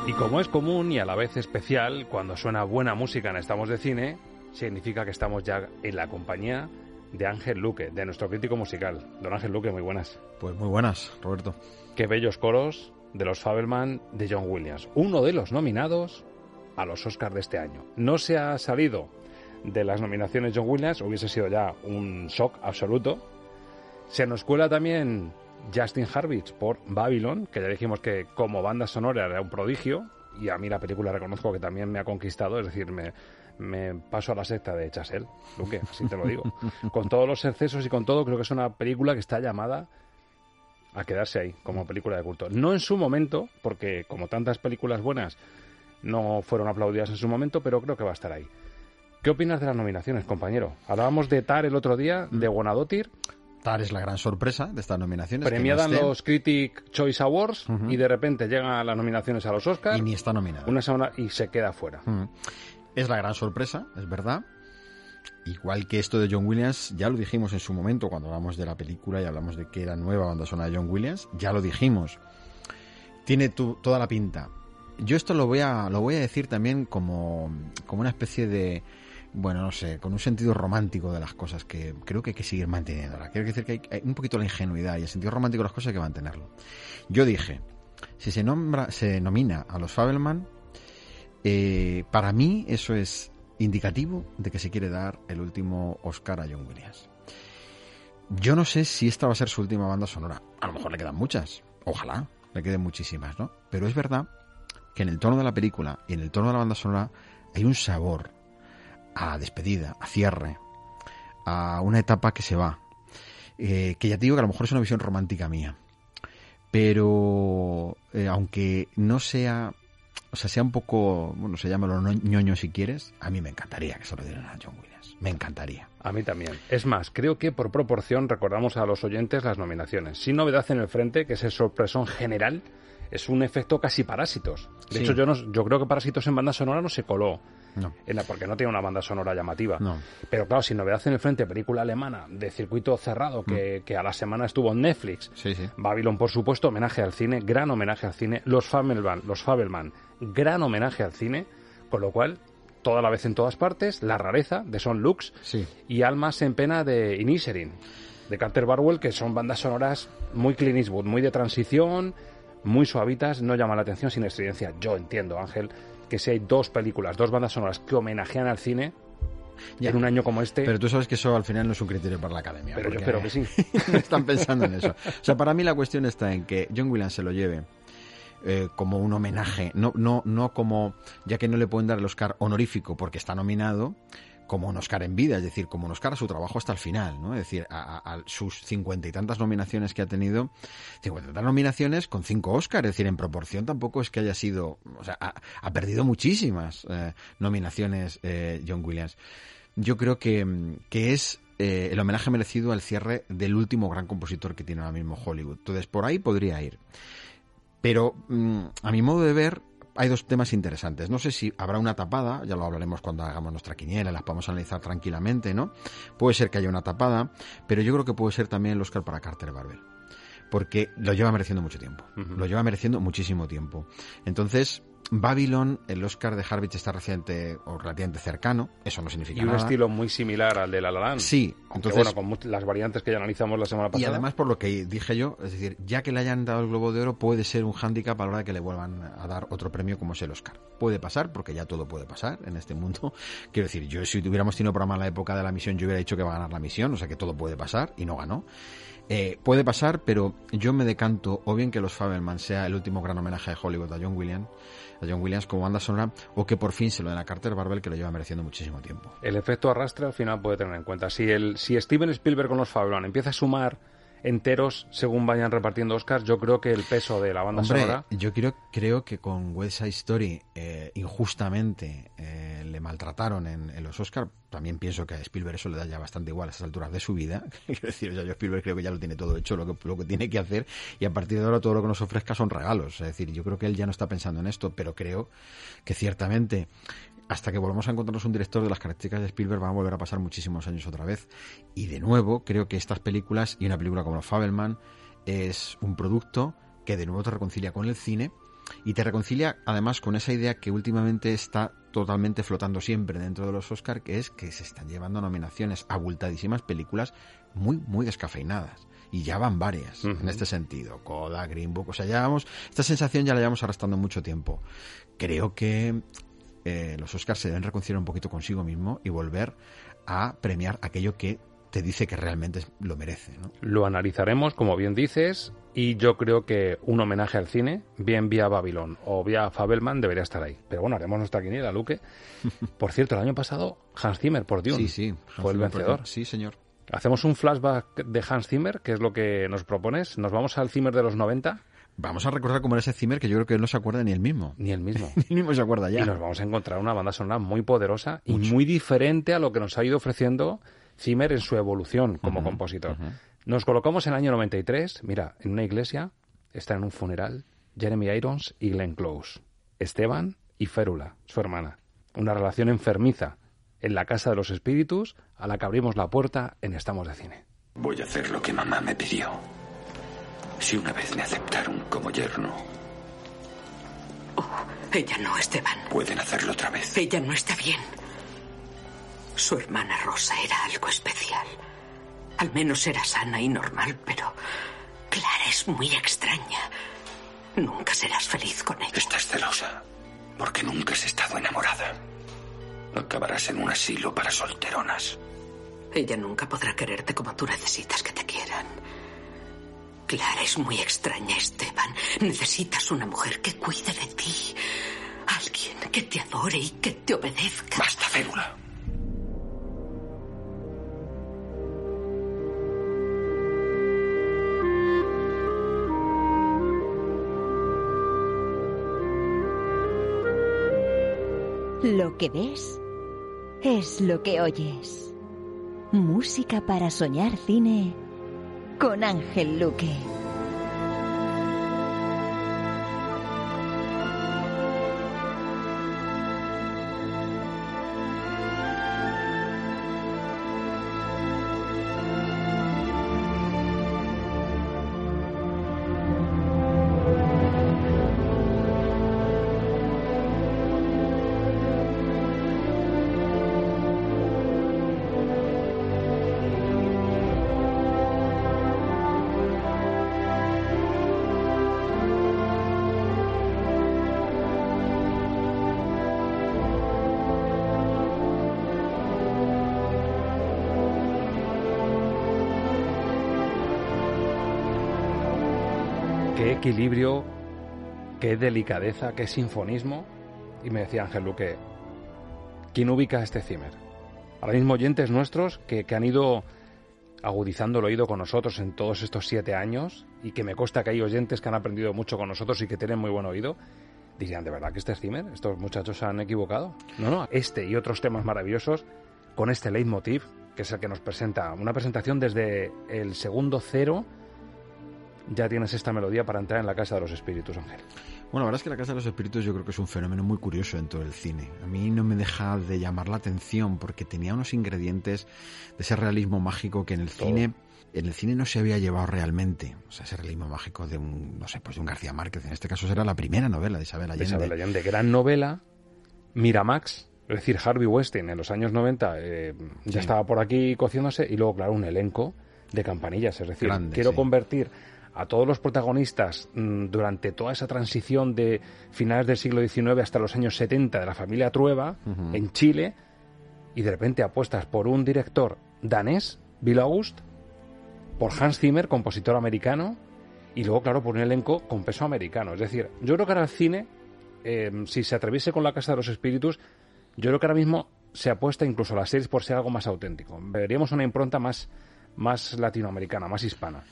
Y como es común y a la vez especial, cuando suena buena música en Estamos de Cine, significa que estamos ya en la compañía de Ángel Luque, de nuestro crítico musical. Don Ángel Luque, muy buenas. Pues muy buenas, Roberto. Qué bellos coros de los Fabelman de John Williams, uno de los nominados a los Oscars de este año. No se ha salido de las nominaciones John Williams, hubiese sido ya un shock absoluto. Se nos cuela también Justin Harvitz por Babylon, que ya dijimos que como banda sonora era un prodigio, y a mí la película reconozco que también me ha conquistado, es decir, me, me paso a la secta de Chasel, Luque, así te lo digo. [laughs] con todos los excesos y con todo, creo que es una película que está llamada a quedarse ahí, como película de culto. No en su momento, porque como tantas películas buenas no fueron aplaudidas en su momento, pero creo que va a estar ahí. ¿Qué opinas de las nominaciones, compañero? Hablábamos de Tar el otro día, de Guanadotir. Tar es la gran sorpresa de estas nominaciones. Premiadan los Critic Choice Awards y de repente llegan las nominaciones a los Oscars. Y ni está nominada. Una semana y se queda fuera. Es la gran sorpresa, es verdad. Igual que esto de John Williams, ya lo dijimos en su momento cuando hablamos de la película y hablamos de que era nueva banda sonora de John Williams, ya lo dijimos. Tiene toda la pinta. Yo esto lo voy a, lo voy a decir también como, como una especie de, bueno, no sé, con un sentido romántico de las cosas que creo que hay que seguir manteniendo. Quiero decir que hay, un poquito la ingenuidad y el sentido romántico de las cosas hay que mantenerlo. Yo dije, si se nombra, se nomina a los Fabelman, eh, para mí eso es indicativo de que se quiere dar el último Oscar a John Williams. Yo no sé si esta va a ser su última banda sonora. A lo mejor le quedan muchas. Ojalá le queden muchísimas, ¿no? Pero es verdad que en el tono de la película y en el tono de la banda sonora hay un sabor a despedida, a cierre, a una etapa que se va. Eh, que ya te digo que a lo mejor es una visión romántica mía. Pero eh, aunque no sea o sea, sea un poco, bueno, se llama lo ñoño si quieres, a mí me encantaría que se lo dieran a John Williams. Me encantaría. A mí también. Es más, creo que por proporción recordamos a los oyentes las nominaciones. Sin novedad en el frente, que es el sorpresón general, es un efecto casi parásitos. De hecho, yo, no, yo creo que Parásitos en banda sonora no se coló. No. En la, porque no tiene una banda sonora llamativa. No. Pero claro, sin novedad en el frente, película alemana de circuito cerrado que, mm. que a la semana estuvo en Netflix. Sí, sí. Babylon, por supuesto, homenaje al cine, gran homenaje al cine. Los Fabelman, los Fabelman, gran homenaje al cine. Con lo cual, toda la vez en todas partes, La rareza de Son Lux sí. y Almas en pena de Inisherin, de Carter Barwell, que son bandas sonoras muy Clint Eastwood, muy de transición, muy suavitas, no llama la atención sin estridencia. Yo entiendo, Ángel, que si hay dos películas, dos bandas sonoras que homenajean al cine, en un año como este. Pero tú sabes que eso al final no es un criterio para la academia. Pero yo espero que sí. [laughs] están pensando en eso. O sea, para mí la cuestión está en que John Williams se lo lleve eh, como un homenaje, no, no, no como, ya que no le pueden dar el Oscar honorífico porque está nominado, como un Oscar en vida, es decir, como un Oscar a su trabajo hasta el final, ¿no? Es decir, a, sus cincuenta y tantas nominaciones que ha tenido, cincuenta y tantas nominaciones con cinco Oscars, es decir, en proporción tampoco es que haya sido, o sea, ha, perdido muchísimas eh, nominaciones eh, John Williams. Yo creo que, es eh, el homenaje merecido al cierre del último gran compositor que tiene ahora mismo Hollywood. Entonces, por ahí podría ir. Pero, mm, a mi modo de ver, hay dos temas interesantes. No sé si habrá una tapada, ya lo hablaremos cuando hagamos nuestra quiniela, las podemos analizar tranquilamente, ¿no? Puede ser que haya una tapada, pero yo creo que puede ser también el Oscar para Carter Barbel. Porque lo lleva mereciendo mucho tiempo. Lo lleva mereciendo muchísimo tiempo. Entonces, Babylon, el Oscar de Harvich está reciente o relativamente cercano, eso no significa nada. Y un estilo muy similar al de La La Land. Sí, entonces bueno, con las variantes que ya analizamos la semana pasada. Y además por lo que dije yo, es decir, ya que le hayan dado el Globo de Oro puede ser un hándicap a la hora de que le vuelvan a dar otro premio como es el Oscar. Puede pasar porque ya todo puede pasar en este mundo. [laughs] Quiero decir, yo si tuviéramos tenido programa en la época de la misión yo hubiera dicho que va a ganar la misión, o sea que todo puede pasar y no ganó. Eh, puede pasar, pero yo me decanto o bien que Los Fabelman sea el último gran homenaje de Hollywood a John Williams, John Williams como banda sonora, o que por fin se lo den a Carter Barbel, que lo lleva mereciendo muchísimo tiempo. El efecto arrastre al final puede tener en cuenta. Si, el, si Steven Spielberg con Los Fabelman empieza a sumar enteros según vayan repartiendo Oscars, yo creo que el peso de la banda sonora. Yo creo, creo que con West Side Story eh, injustamente eh, le maltrataron en, los Oscars. También pienso que a Spielberg eso le da ya bastante igual a estas alturas de su vida. [laughs] Quiero decir, yo Spielberg creo que ya lo tiene todo hecho, lo que, lo que tiene que hacer, y a partir de ahora todo lo que nos ofrezca son regalos. Es decir, yo creo que él ya no está pensando en esto, pero creo que ciertamente hasta que volvamos a encontrarnos un director de las características de Spielberg van a volver a pasar muchísimos años otra vez. Y de nuevo, creo que estas películas y una película como Fabelman es un producto que de nuevo te reconcilia con el cine y te reconcilia además con esa idea que últimamente está totalmente flotando siempre dentro de los Oscar, que es que se están llevando nominaciones abultadísimas películas muy, muy descafeinadas. Y ya van varias en este sentido. Coda, Green Book, o sea, ya vamos, esta sensación ya la llevamos arrastrando mucho tiempo. Creo que eh, los Oscars se deben reconciliar un poquito consigo mismo y volver a premiar aquello que te dice que realmente lo merece. Lo analizaremos, como bien dices, y yo creo que un homenaje al cine, bien vía Babylon o vía Fabelman, debería estar ahí. Pero bueno, haremos nuestra quiniela, Luque. [laughs] Por cierto, el año pasado Hans Zimmer por Dune sí, sí, fue el vencedor. Sí, señor. Hacemos un flashback de Hans Zimmer, que es lo que nos propones. Nos vamos al Zimmer de los 90. Vamos a recordar cómo era ese Zimmer que yo creo que no se acuerda ni el mismo. Ni el mismo. [laughs] ni el mismo se acuerda ya. Y nos vamos a encontrar una banda sonora muy poderosa y muy diferente a lo que nos ha ido ofreciendo Zimmer en su evolución como compositor. Nos colocamos en el año 93, mira, en una iglesia, está en un funeral, Jeremy Irons y Glenn Close. Esteban y Férula, su hermana. Una relación enfermiza en la casa de los espíritus a la que abrimos la puerta en Estamos de Cine. Voy a hacer lo que mamá me pidió. Si una vez me aceptaron como yerno. Oh, ella no, Esteban. Pueden hacerlo otra vez. Ella no está bien. Su hermana Rosa era algo especial. Al menos era sana y normal, pero Clara es muy extraña. Nunca serás feliz con ella. Estás celosa, porque nunca has estado enamorada. Acabarás en un asilo para solteronas. Ella nunca podrá quererte como tú necesitas que te quieran. Clara es muy extraña, Esteban. Necesitas una mujer que cuide de ti. Alguien que te adore y que te obedezca. Basta, Férula. Lo que ves es lo que oyes. Música para soñar cine con Ángel Luque. Equilibrio, qué delicadeza, qué sinfonismo. Y me decía Ángel Luque, ¿quién ubica este Zimmer? Ahora mismo oyentes nuestros que, que han ido agudizando el oído con nosotros en todos estos siete años y que me consta que hay oyentes que han aprendido mucho con nosotros y que tienen muy buen oído, dirían, ¿de verdad que este es Zimmer? ¿Estos muchachos se han equivocado? No, no, este y otros temas maravillosos con este leitmotiv, que es el que nos presenta, una presentación desde el segundo cero ya tienes esta melodía para entrar en la casa de los espíritus, Ángel. Bueno, la verdad es que La Casa de los Espíritus yo creo que es un fenómeno muy curioso en todo el cine. A mí no me deja de llamar la atención porque tenía unos ingredientes de ese realismo mágico que en el cine en el cine no se había llevado realmente, o sea, ese realismo mágico de un, no sé, pues de un García Márquez. En este caso será la primera novela de Isabel Allende. Isabel Allende, gran novela, Miramax, es decir, Harvey Westing en los años 90 eh, ya estaba por aquí cociéndose y luego, claro, un elenco de campanillas. Es decir, quiero convertir a todos los protagonistas mm, durante toda esa transición de finales del siglo XIX hasta los años 70 de la familia Trueba en Chile y de repente apuestas por un director danés, Bill August, por Hans Zimmer, compositor americano, y luego, claro, por un elenco con peso americano. Es decir, yo creo que ahora el cine, eh, si se atreviese con la Casa de los Espíritus, yo creo que ahora mismo se apuesta incluso a las series por ser algo más auténtico. Veríamos una impronta más, más latinoamericana, más hispana.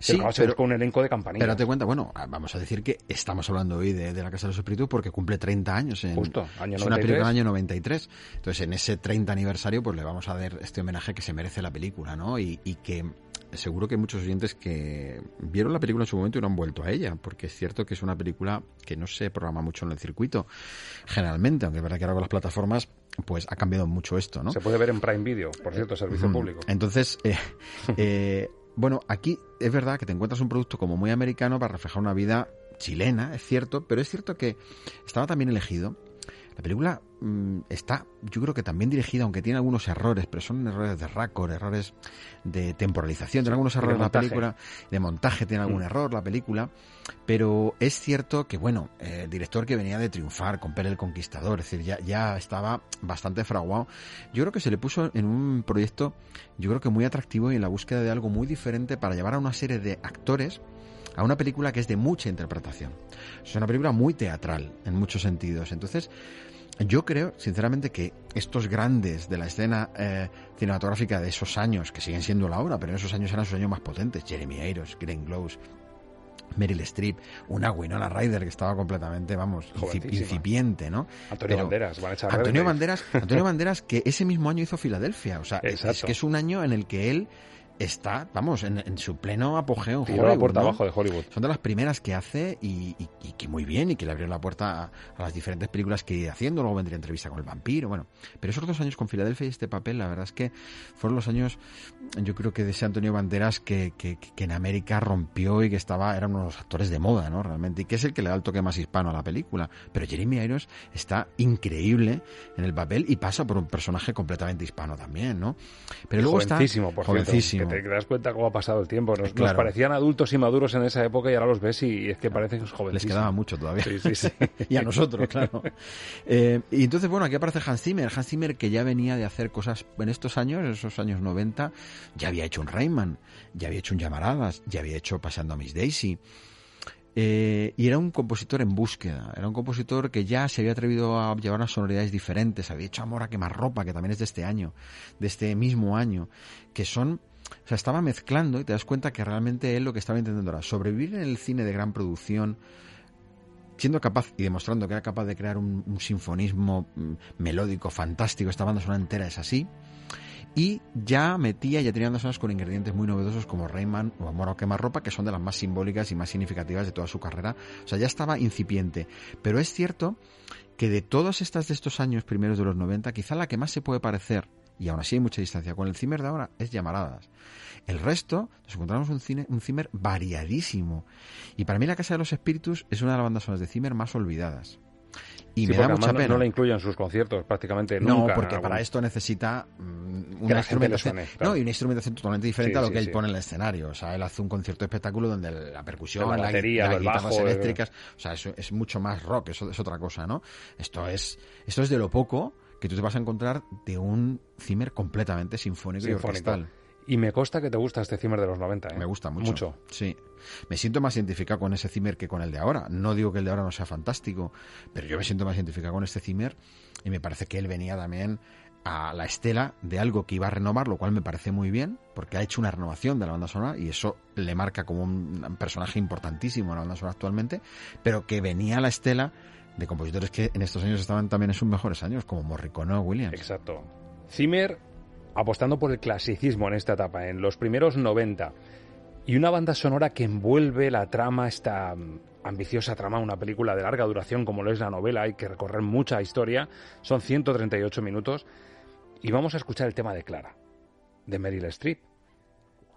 Sí, pero, con un elenco de campanillas. Pero te cuenta, bueno, vamos a decir que estamos hablando hoy de, La Casa de los Espíritus porque cumple 30 años. En, Justo, año Es una película del año 93. Entonces, en ese 30 aniversario, pues le vamos a dar este homenaje que se merece la película, ¿no? Y, y que seguro que hay muchos oyentes que vieron la película en su momento y no han vuelto a ella, porque es cierto que es una película que no se programa mucho en el circuito, generalmente, aunque es verdad que ahora con las plataformas, pues ha cambiado mucho esto, ¿no? Se puede ver en Prime Video, por cierto, servicio público. Entonces, eh, [laughs] eh, bueno, aquí es verdad que te encuentras un producto como muy americano para reflejar una vida chilena, es cierto, pero es cierto que estaba también elegido la película mm, está, yo creo que también dirigida, aunque tiene algunos errores, pero son errores de raccord, errores de temporalización, tiene algunos errores la película, de montaje tiene algún mm. error la película, pero es cierto que, bueno, el director que venía de triunfar con Pele el Conquistador, es decir, ya, ya estaba bastante fraguado, yo creo que se le puso en un proyecto, yo creo que muy atractivo y en la búsqueda de algo muy diferente para llevar a una serie de actores a una película que es de mucha interpretación. Es una película muy teatral en muchos sentidos. Entonces, yo creo, sinceramente, que estos grandes de la escena eh, cinematográfica de esos años, que siguen siendo la hora, pero en esos años eran sus años más potentes, Jeremy Irons, Glenn Close, Meryl Streep, una Winona Ryder que estaba completamente, vamos, incipiente, ¿no? Antonio Banderas, van a echar Antonio Banderas, Antonio Banderas que ese mismo año hizo Filadelfia, o sea, es, que es un año en el que él está, vamos, en, su pleno apogeo en la puerta abajo de Hollywood. Son de las primeras que hace y, que muy bien y que le abrió la puerta a, las diferentes películas que iba haciendo. Luego vendría entrevista con el vampiro, bueno. Pero esos dos años con Filadelfia y este papel, la verdad es que fueron los años, yo creo que de ese Antonio Banderas que, que, en América rompió y que estaba, eran unos actores de moda, ¿no? Realmente. Y que es el que le da el toque más hispano a la película. Pero Jeremy Irons está increíble en el papel y pasa por un personaje completamente hispano también, ¿no? Pero luego está... Por jovencísimo te das cuenta cómo ha pasado el tiempo. Nos, parecían adultos y maduros en esa época y ahora los ves y es que parecen jóvenes. Les quedaba mucho todavía. Sí, sí, sí. [laughs] y a nosotros, claro. [laughs] Eh, y entonces, bueno, aquí aparece Hans Zimmer. Hans Zimmer que ya venía de hacer cosas en estos años, en esos años 90, ya había hecho un Rayman, ya había hecho un Llamaradas, ya había hecho Pasando a Miss Daisy. Eh, y era un compositor en búsqueda, era un compositor que ya se había atrevido a llevar unas sonoridades diferentes, había hecho Amor a quemar ropa, que también es de este año, de este mismo año, que son o sea, estaba mezclando y te das cuenta que realmente él lo que estaba intentando era sobrevivir en el cine de gran producción, siendo capaz y demostrando que era capaz de crear un, sinfonismo mm, melódico fantástico, esta banda sonora entera es así, y ya metía, ya tenía bandas sonoras con ingredientes muy novedosos como Rayman o Amor o ropa que son de las más simbólicas y más significativas de toda su carrera. O sea, ya estaba incipiente. Pero es cierto que de todas estas de estos años primeros de los 90, quizá la que más se puede parecer y aún así hay mucha distancia. Con el Zimmer de ahora es llamaradas. El resto, nos encontramos un, cine, un Zimmer variadísimo. Y para mí La Casa de los Espíritus es una de las bandas sonoras de Zimmer más olvidadas. Y me da mucha pena. No la incluyen en sus conciertos prácticamente nunca. No, porque para esto necesita mm, una instrumentación, no, y una instrumentación totalmente diferente a lo que él pone en el escenario. O sea, él hace un concierto de espectáculo donde la percusión, la, batería, las guitarras eléctricas, o sea, eso es mucho más rock, eso es otra cosa, ¿no? Esto es, esto es de lo poco que tú te vas a encontrar de un Zimmer completamente sinfónico, y orquestal. Y me consta que te gusta este Zimmer de los 90. ¿eh? Me gusta mucho. Mucho. Sí. Me siento más identificado con ese Zimmer que con el de ahora. No digo que el de ahora no sea fantástico, pero yo me siento más identificado con este Zimmer y me parece que él venía también a la estela de algo que iba a renovar, lo cual me parece muy bien, porque ha hecho una renovación de la banda sonora y eso le marca como un personaje importantísimo en la banda sonora actualmente, pero que venía a la estela de compositores que en estos años estaban también en sus mejores años, como Morricone o Williams. Exacto. Zimmer apostando por el clasicismo en esta etapa, en los primeros 90. Y una banda sonora que envuelve la trama esta ambiciosa trama, una película de larga duración como lo es la novela, hay que recorrer mucha historia, son 138 minutos y vamos a escuchar el tema de Clara, de Meryl Streep,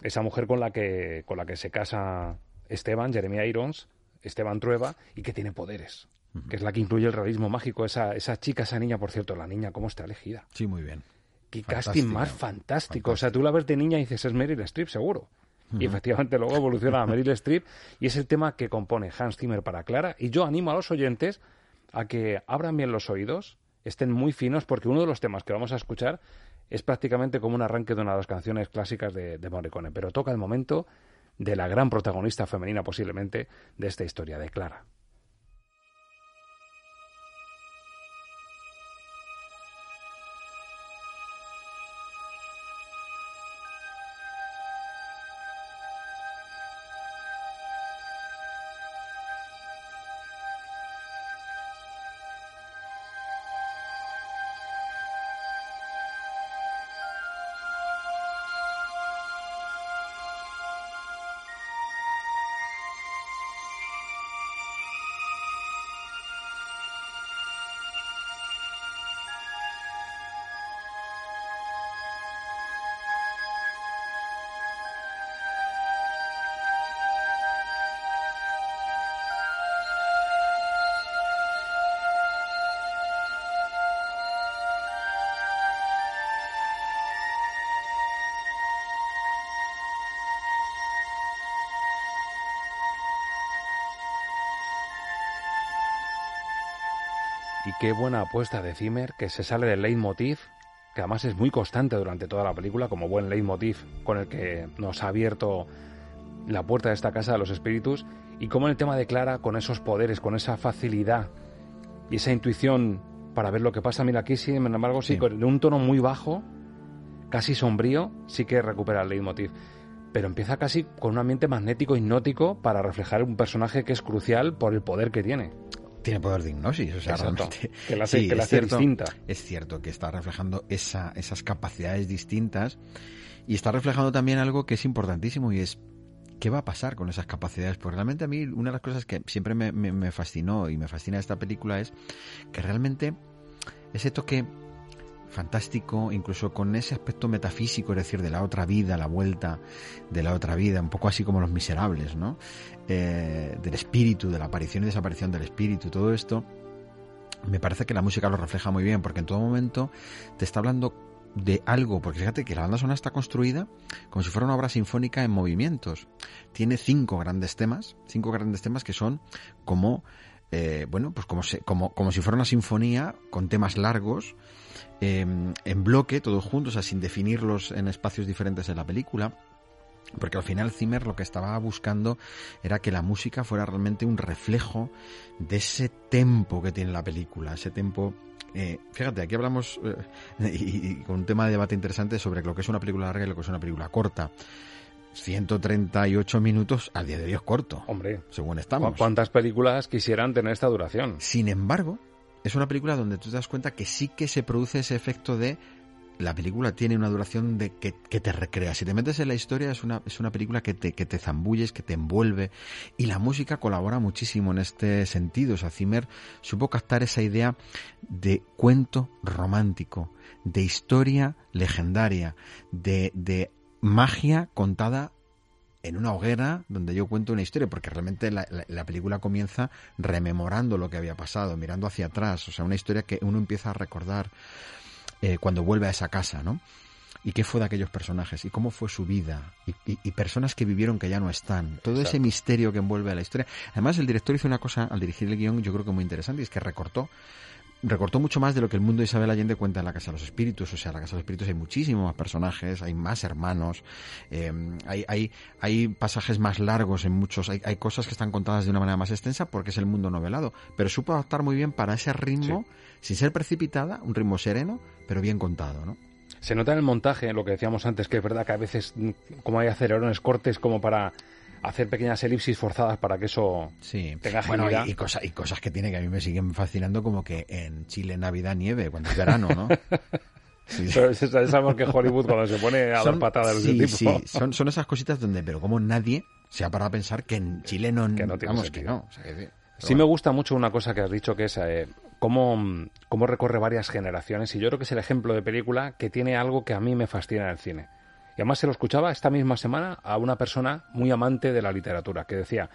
esa mujer con la que, con la que se casa Esteban, Jeremy Irons, Esteban Trueba, y que tiene poderes, que es la que incluye el realismo mágico, esa, esa chica, esa niña, por cierto, la niña, ¿cómo está elegida? Sí, muy bien. Qué casting más fantástico. O sea, tú la ves de niña y dices, es Meryl Streep, seguro. Y efectivamente luego evoluciona a Meryl Streep y es el tema que compone Hans Zimmer para Clara. Y yo animo a los oyentes a que abran bien los oídos, estén muy finos, porque uno de los temas que vamos a escuchar es prácticamente como un arranque de una de las canciones clásicas de, de Morricone, pero toca el momento de la gran protagonista femenina posiblemente de esta historia, de Clara. Y qué buena apuesta de Zimmer, que se sale del leitmotiv, que además es muy constante durante toda la película, como buen leitmotiv con el que nos ha abierto la puerta de esta casa de los espíritus, y cómo el tema de Clara, con esos poderes, con esa facilidad y esa intuición para ver lo que pasa, mira aquí, sin embargo, sí, con un tono muy bajo, casi sombrío, sí que recupera el leitmotiv. Pero empieza casi con un ambiente magnético, hipnótico, para reflejar un personaje que es crucial por el poder que tiene tiene poder de hipnosis, o sea, realmente. [laughs] Que la hace, que la hace distinta. Es cierto que está reflejando esa, esas capacidades distintas y está reflejando también algo que es importantísimo y es qué va a pasar con esas capacidades. Porque realmente a mí una de las cosas que siempre me, me, me fascinó y me fascina esta película es que realmente ese toque fantástico, incluso con ese aspecto metafísico, es decir, de la otra vida, la vuelta de la otra vida, un poco así como los miserables, ¿no? Eh, del espíritu, de la aparición y desaparición del espíritu, todo esto, me parece que la música lo refleja muy bien, porque en todo momento te está hablando de algo, porque fíjate que la banda sonora está construida como si fuera una obra sinfónica en movimientos. Tiene cinco grandes temas, cinco grandes temas que son como, eh, bueno, pues como, como, como si fuera una sinfonía con temas largos, Em, en bloque, todos juntos, o sea, sin definirlos en espacios diferentes en la película. Porque al final Zimmer lo que estaba buscando era que la música fuera realmente un reflejo de ese tempo que tiene la película, ese tempo eh, fíjate, aquí hablamos eh, [laughs] y, con un tema de debate interesante sobre lo que es una película larga y lo que es una película corta. 138 minutos al día de hoy es corto. Hombre, según estamos. ¿Cuántas películas quisieran tener esta duración? Sin embargo, es una película donde tú te das cuenta que sí que se produce ese efecto de la película tiene una duración de que, te recrea. Si te metes en la historia, es una, es una película que te, que te zambulles, que te envuelve. Y la música colabora muchísimo en este sentido. O sea, Zimmer supo captar esa idea de cuento romántico, de historia legendaria, de, de magia contada en una hoguera donde yo cuento una historia, porque realmente la, película comienza rememorando lo que había pasado, mirando hacia atrás, o sea, una historia que uno empieza a recordar eh, cuando vuelve a esa casa, ¿no? y qué fue de aquellos personajes y cómo fue su vida y, personas que vivieron que ya no están. Todo ese misterio que envuelve a la historia. Además, el director hizo una cosa al dirigir el guion yo creo que muy interesante y es que recortó recortó mucho más de lo que el mundo de Isabel Allende cuenta en la Casa de los Espíritus. O sea, en la Casa de los Espíritus hay muchísimos más personajes, hay más hermanos, em, hay, hay, hay pasajes más largos en muchos, hay, hay, cosas que están contadas de una manera más extensa porque es el mundo novelado. Pero supo adaptar muy bien para ese ritmo, sin ser precipitada, un ritmo sereno, pero bien contado, ¿no? Se nota en el montaje, lo que decíamos antes, que es verdad que a veces, como hay acelerones cortes como para hacer pequeñas elipsis forzadas para que eso sí. tenga bueno, y, y, cosas, y cosas que tiene que a mí me siguen fascinando, como que en Chile Navidad nieve, cuando es verano, ¿no? [laughs] Sí. sabemos que Hollywood cuando se pone a dar patadas sí, Sí, son, son esas cositas donde, pero como nadie se ha parado a pensar que en Chile no, que no vamos, que no. sí me gusta mucho una cosa que has dicho, que es eh, cómo, cómo recorre varias generaciones, y yo creo que es el ejemplo de película que tiene algo que a mí me fascina en el cine. Y además se lo escuchaba esta misma semana a una persona muy amante de la literatura, que decía,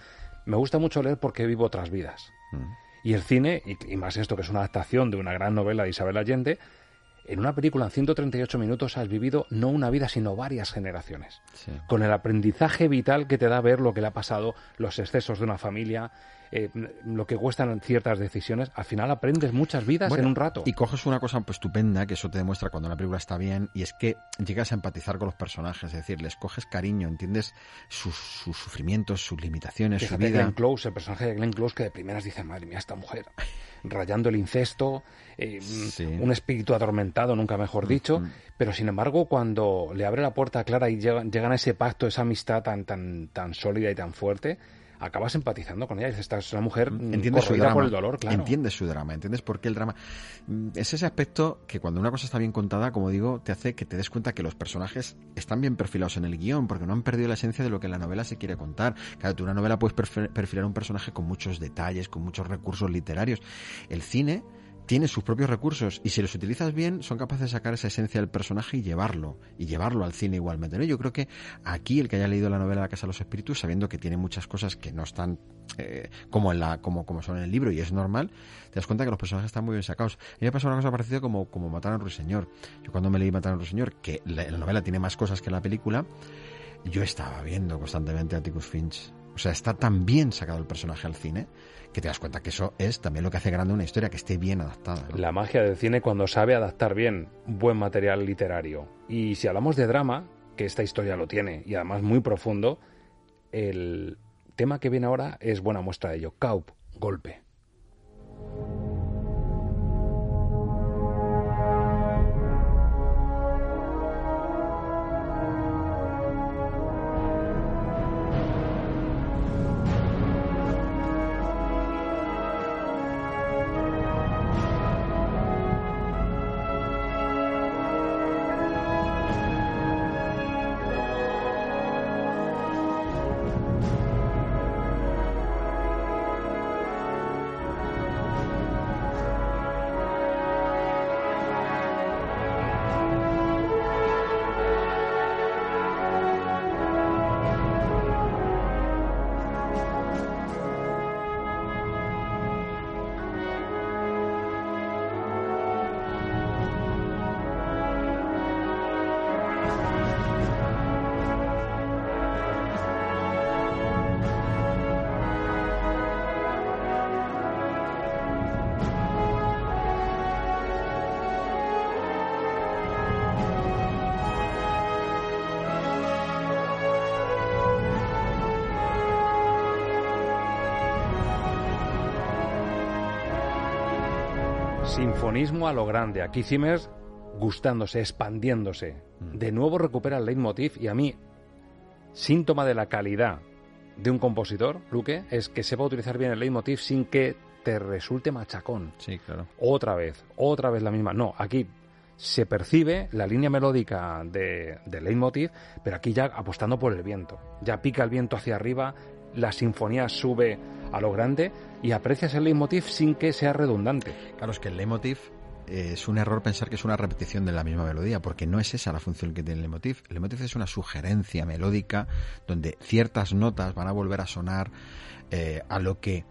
me gusta mucho leer porque vivo otras vidas. Mm. Y el cine, y, más esto que es una adaptación de una gran novela de Isabel Allende, en una película en 138 minutos has vivido no una vida, sino varias generaciones. Con el aprendizaje vital que te da ver lo que le ha pasado, los excesos de una familia, eh, lo que cuestan ciertas decisiones, al final aprendes muchas vidas en un rato. Y coges una cosa pues, estupenda, que eso te demuestra cuando una película está bien, y es que llegas a empatizar con los personajes, es decir, les coges cariño, entiendes sus, sufrimientos, sus limitaciones, su vida. Glenn Close, el personaje de Glenn Close, que de primeras dice, madre mía, esta mujer, rayando el incesto, eh, un espíritu atormentado, nunca mejor mm, dicho, mm. pero sin embargo, cuando le abre la puerta a Clara y llegan, llegan a ese pacto, esa amistad tan, tan, tan sólida y tan fuerte, acabas empatizando con ella. Esta es una mujer mm, entiendes su drama, por el dolor, claro. Entiendes su drama, entiendes por qué el drama. Mm, es ese aspecto que cuando una cosa está bien contada, como digo, te hace que te des cuenta que los personajes están bien perfilados en el guion, porque no han perdido la esencia de lo que en la novela se quiere contar. Claro, tú una novela puedes perfilar un personaje con muchos detalles, con muchos recursos literarios. El cine tiene sus propios recursos y si los utilizas bien son capaces de sacar esa esencia del personaje y llevarlo y llevarlo al cine igualmente. ¿no? Yo creo que aquí el que haya leído la novela La Casa de los Espíritus, sabiendo que tiene muchas cosas que no están eh, como en la como, como son en el libro y es normal, te das cuenta que los personajes están muy bien sacados. A mí me pasó una cosa parecida como, como Matar a Ruiseñor. Yo cuando me leí Matar a Ruiseñor, que la, la novela tiene más cosas que la película, yo estaba viendo constantemente a Atticus Finch. O sea, está tan bien sacado el personaje al cine que te das cuenta que eso es también lo que hace grande una historia, que esté bien adaptada. La magia del cine cuando sabe adaptar bien buen material literario. Y si hablamos de drama, que esta historia lo tiene, y además muy profundo, el tema que viene ahora es buena muestra de ello. Kaup, golpe. Sinfonismo a lo grande. Aquí Zimmer gustándose, expandiéndose. Mm. De nuevo recupera el leitmotiv y a mí, síntoma de la calidad de un compositor, Luque, es que sepa utilizar bien el leitmotiv sin que te resulte machacón. Sí, claro. Otra vez, otra vez la misma. No, aquí se percibe la línea melódica de, del leitmotiv, pero aquí ya apostando por el viento. Ya pica el viento hacia arriba, la sinfonía sube a lo grande y aprecias el leitmotiv sin que sea redundante. Claro, es que el leitmotiv eh, es un error pensar que es una repetición de la misma melodía, porque no es esa la función que tiene el leitmotiv. El leitmotiv es una sugerencia melódica donde ciertas notas van a volver a sonar eh, a lo que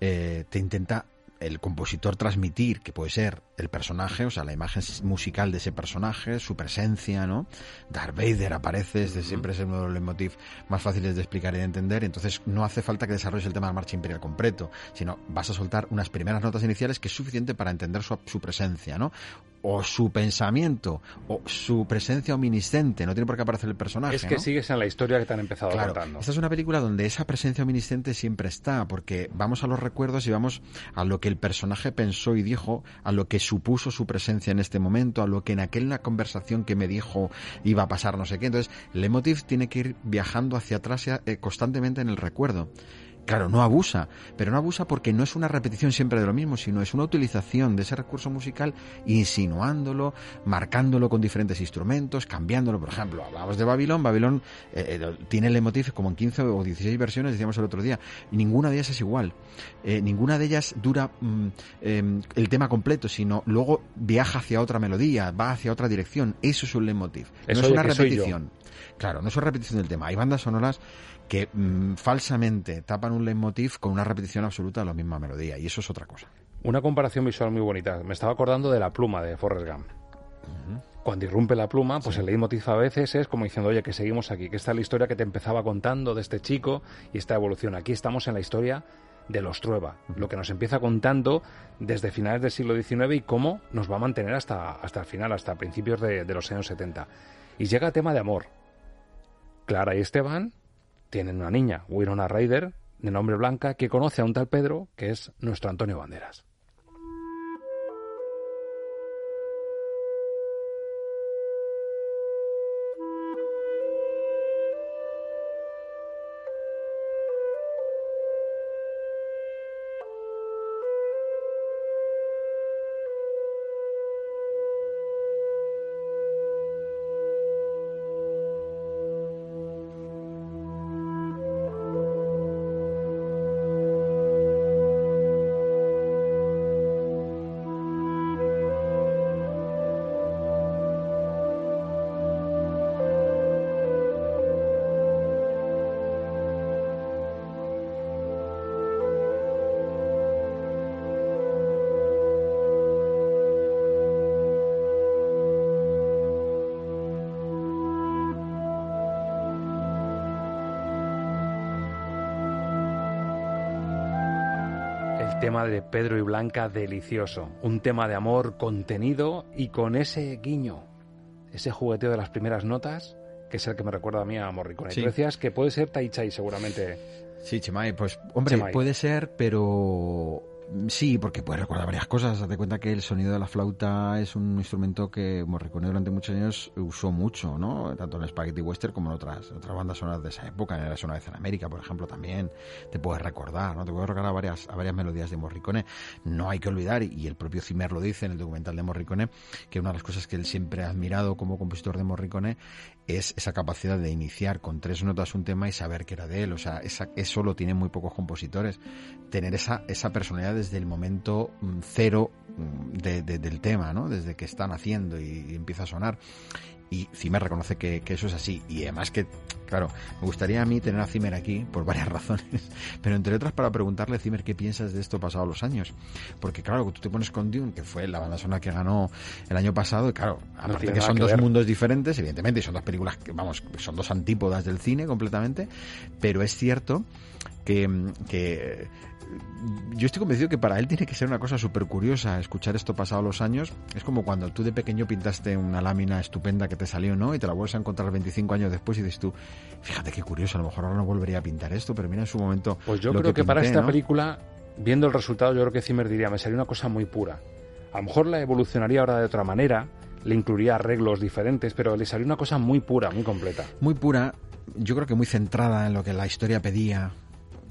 eh, te intenta el compositor transmitir, que puede ser el personaje, o sea, la imagen musical de ese personaje, su presencia, ¿no? Darth Vader aparece, desde siempre es uno de los leitmotiv más fáciles de explicar y de entender, entonces no hace falta que desarrolles el tema de la marcha imperial completo, sino vas a soltar unas primeras notas iniciales que es suficiente para entender su, su presencia, ¿no? O su pensamiento o su presencia ominiscente, no tiene por qué aparecer el personaje. Es que sigues en la historia que te han empezado claro, contando. Esta es una película donde esa presencia ominiscente siempre está, porque vamos a los recuerdos y vamos a lo que el personaje pensó y dijo, a lo que supuso su presencia en este momento, a lo que en aquella conversación que me dijo iba a pasar no sé qué. Entonces, el emotive tiene que ir viajando hacia atrás eh, constantemente en el recuerdo Claro, no abusa, pero no abusa porque no es una repetición siempre de lo mismo, sino es una utilización de ese recurso musical insinuándolo, marcándolo con diferentes instrumentos, cambiándolo. Por ejemplo, hablamos de Babilón, Babilón eh, eh, tiene el leitmotiv como en 15 o 16 versiones, decíamos el otro día, y ninguna de ellas es igual. Eh, ninguna de ellas dura mm, em, el tema completo, sino luego viaja hacia otra melodía, va hacia otra dirección. Eso es un leitmotiv. No es una repetición. Claro, no es una repetición del tema. Hay bandas sonoras que mm, falsamente tapan un leitmotiv con una repetición absoluta de la misma melodía, y eso es otra cosa. Una comparación visual muy bonita. Me estaba acordando de la pluma de Forrest Gump. Cuando irrumpe la pluma, pues el leitmotiv a veces es como diciendo, oye, que seguimos aquí, que esta es la historia que te empezaba contando de este chico y esta evolución. Aquí estamos en la historia de los Trueba, lo que nos empieza contando desde finales del siglo XIX y cómo nos va a mantener hasta, hasta el final, hasta principios de, de los años 70. Y llega el tema de amor. Clara y Esteban tienen una niña, Winona Ryder, de nombre Blanca, que conoce a un tal Pedro, que es nuestro Antonio Banderas. Tema de Pedro y Blanca delicioso. Un tema de amor contenido y con ese guiño, ese jugueteo de las primeras notas, que es el que me recuerda a mí a Morricone. Sí. decías que puede ser Tai Chai seguramente. Sí, Chemay, pues hombre, puede ser, pero Sí, porque puedes recordar varias cosas. Haz de cuenta que el sonido de la flauta es un instrumento que Morricone durante muchos años usó mucho, ¿no? Tanto en Spaghetti Western como en otras, otras bandas sonoras de esa época. En la vez en América, por ejemplo, también te puedes recordar, ¿no? Te puedes recordar a varias, varias melodías de Morricone. No hay que olvidar, y el propio Zimmer lo dice en el documental de Morricone, que una de las cosas que él siempre ha admirado como compositor de Morricone es esa capacidad de iniciar con tres notas un tema y saber que era de él. O sea, esa, eso lo tienen muy pocos compositores. Tener esa, esa personalidad desde el momento mm, cero mm, del tema, ¿no? Desde que están haciendo y, empieza a sonar. Y Zimmer reconoce que, eso es así. Y además que, claro, me gustaría a mí tener a Zimmer aquí por varias [laughs] razones. Pero entre otras para preguntarle a Zimmer qué piensas de esto pasado los años. Porque claro, tú te pones con Dune, que fue la banda sonora que ganó el año pasado, y claro, aparte de que son dos mundos diferentes, evidentemente, y son dos películas que, vamos, son dos antípodas del cine completamente. Pero es cierto que, que yo estoy convencido que para él tiene que ser una cosa súper curiosa escuchar esto pasado los años. Es como cuando tú de pequeño pintaste una lámina estupenda que te salió, ¿no? Y te la vuelves a encontrar 25 años después y dices tú, fíjate qué curioso, a lo mejor ahora no volvería a pintar esto, pero mira en su momento. Pues yo creo que, para esta película, viendo el resultado, yo creo que Zimmer diría, me salió una cosa muy pura. A lo mejor la evolucionaría ahora de otra manera, le incluiría arreglos diferentes, pero le salió una cosa muy pura, muy completa. Muy pura, yo creo que muy centrada en lo que la historia pedía,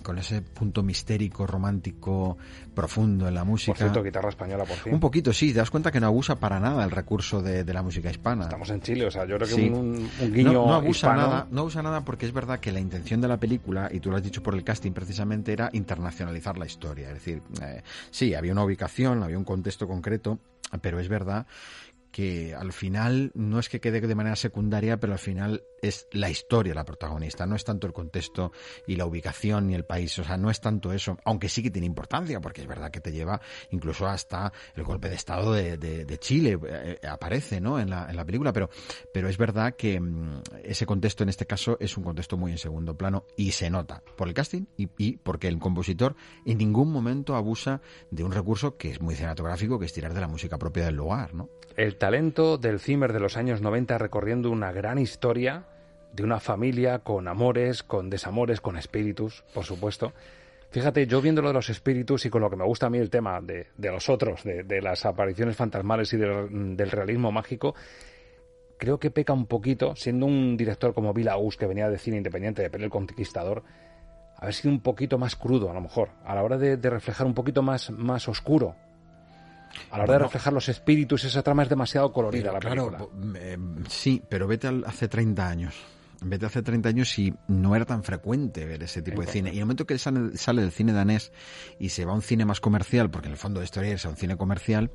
con ese punto mistérico, romántico, profundo en la música. Por cierto, guitarra española, por fin. Un poquito, sí, te das cuenta que no abusa para nada el recurso de, la música hispana. Estamos en Chile, o sea, yo creo que un, guiño no, abusa hispano... nada, no usa nada porque es verdad que la intención de la película, y tú lo has dicho por el casting precisamente, era internacionalizar la historia. Es decir, eh, sí, había una ubicación, había un contexto concreto, pero es verdad que al final no es que quede de manera secundaria, pero al final es la historia la protagonista, no es tanto el contexto y la ubicación ni el país, o sea, no es tanto eso, aunque sí que tiene importancia, porque es verdad que te lleva incluso hasta el golpe de Estado de, Chile, eh, aparece, ¿no? En la, en la película, pero, pero es verdad que mm, ese contexto en este caso es un contexto muy en segundo plano y se nota por el casting y, y porque el compositor en ningún momento abusa de un recurso que es muy cinematográfico, que es tirar de la música propia del lugar, ¿no? Talento del Zimmer de los años 90 recorriendo una gran historia de una familia con amores, con desamores, con espíritus, por supuesto. Fíjate, yo viendo lo de los espíritus y con lo que me gusta a mí el tema de, los otros, de, las apariciones fantasmales y del, realismo mágico, creo que peca un poquito, siendo un director como Vila Us, que venía de cine independiente, de Pelé el Conquistador, haber sido un poquito más crudo, a lo mejor, a la hora de, reflejar un poquito más, más oscuro. A la hora de reflejar los espíritus, esa trama es demasiado colorida la película. Claro, eh, sí, pero vete al, hace 30 años. Vete hace 30 años y no era tan frecuente ver ese tipo de cine. Y en el momento que sale, sale del cine danés y se va a un cine más comercial, porque en el fondo de historia es un cine comercial,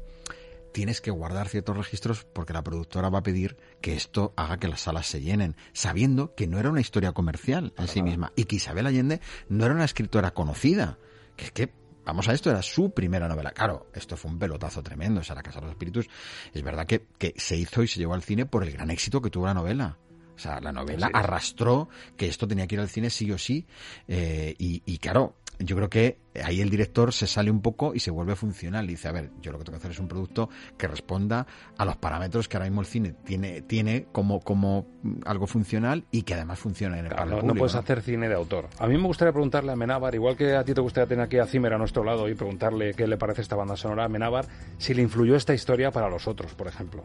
tienes que guardar ciertos registros porque la productora va a pedir que esto haga que las salas se llenen, sabiendo que no era una historia comercial en sí misma y que Isabel Allende no era una escritora conocida. Que es que vamos a esto, era su primera novela. Claro, esto fue un pelotazo tremendo, o sea, La Casa de los Espíritus. Es verdad que, que se hizo y se llevó al cine por el gran éxito que tuvo la novela. O sea, la novela arrastró que esto tenía que ir al cine sí o sí. Eh, y, y, claro, yo creo que ahí el director se sale un poco y se vuelve funcional. Y dice, a ver, yo lo que tengo que hacer es un producto que responda a los parámetros que ahora mismo el cine tiene, tiene como, como algo funcional y que además funcione en el claro, no, puedes hacer cine de autor. A mí me gustaría preguntarle a Menábar, igual que a ti te gustaría tener aquí a Zimmer a nuestro lado y preguntarle qué le parece esta banda sonora a Menábar, si le influyó esta historia para los otros, por ejemplo.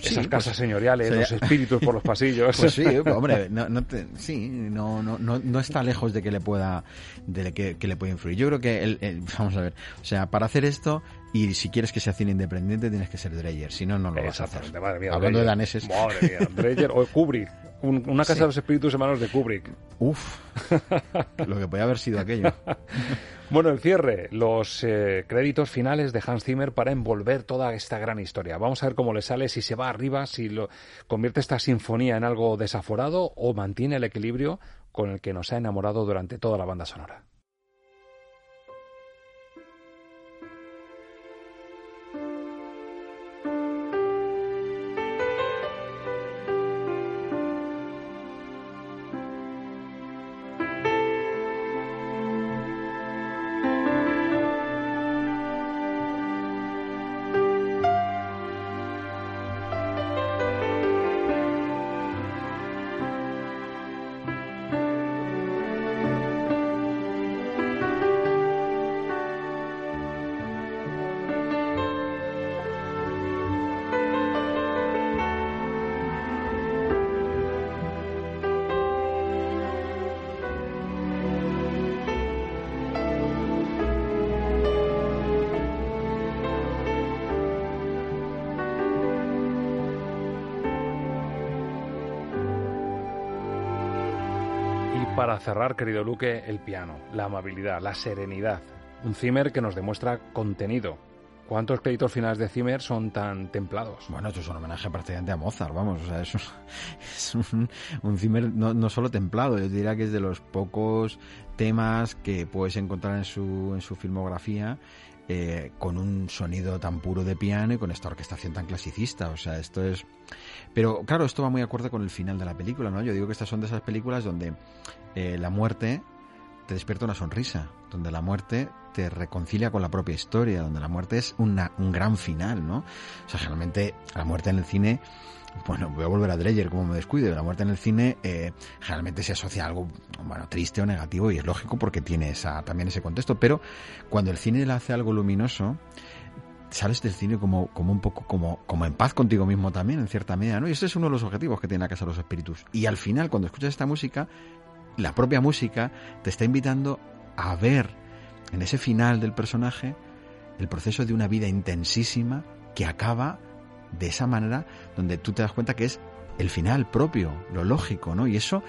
Esas pues, casas señoriales, los espíritus por los pasillos. [laughs] Pues sí, [laughs] hombre, no, no sí, no, no, no, está lejos de que le pueda, de que, le pueda influir. Yo creo que, el, vamos a ver, o sea, para hacer esto, y si quieres que sea cine independiente, tienes que ser Dreyer, si no, no lo vas a hacer. Hablando de daneses. Madre mía, [laughs] Dreyer o Kubrick. una casa de los espíritus hermanos de Kubrick. Uf, lo que puede haber sido aquello. [laughs] Bueno, el cierre, los eh, créditos finales de Hans Zimmer para envolver toda esta gran historia. Vamos a ver cómo le sale, si se va arriba, si lo convierte esta sinfonía en algo desaforado o mantiene el equilibrio con el que nos ha enamorado durante toda la banda sonora. Cerrar, querido Luque, el piano, la amabilidad, la serenidad. Un Zimmer que nos demuestra contenido. ¿Cuántos créditos finales de Zimmer son tan templados? Bueno, esto es un homenaje prácticamente a Mozart, vamos. O sea, es un, [laughs] un, Zimmer no, solo templado, yo diría que es de los pocos temas que puedes encontrar en su, en su filmografía eh, con un sonido tan puro de piano y con esta orquestación tan clasicista. O sea, esto es... Pero claro, esto va muy acorde con el final de la película, ¿no? Yo digo que estas son de esas películas donde eh, la muerte te despierta una sonrisa, donde la muerte te reconcilia con la propia historia, donde la muerte es una, un gran final, ¿no? O sea, generalmente la muerte en el cine, bueno, voy a volver a Dreyer como me descuido, la muerte en el cine eh, generalmente se asocia a algo, bueno, triste o negativo y es lógico porque tiene esa, también ese contexto, pero cuando el cine le hace algo luminoso, sales del cine como, como un poco como, como en paz contigo mismo también, en cierta medida, ¿no? Y ese es uno de los objetivos que tiene la Casa de los Espíritus. Y al final, cuando escuchas esta música, la propia música te está invitando a ver en ese final del personaje el proceso de una vida intensísima que acaba de esa manera donde tú te das cuenta que es el final propio, lo lógico, ¿no? Y eso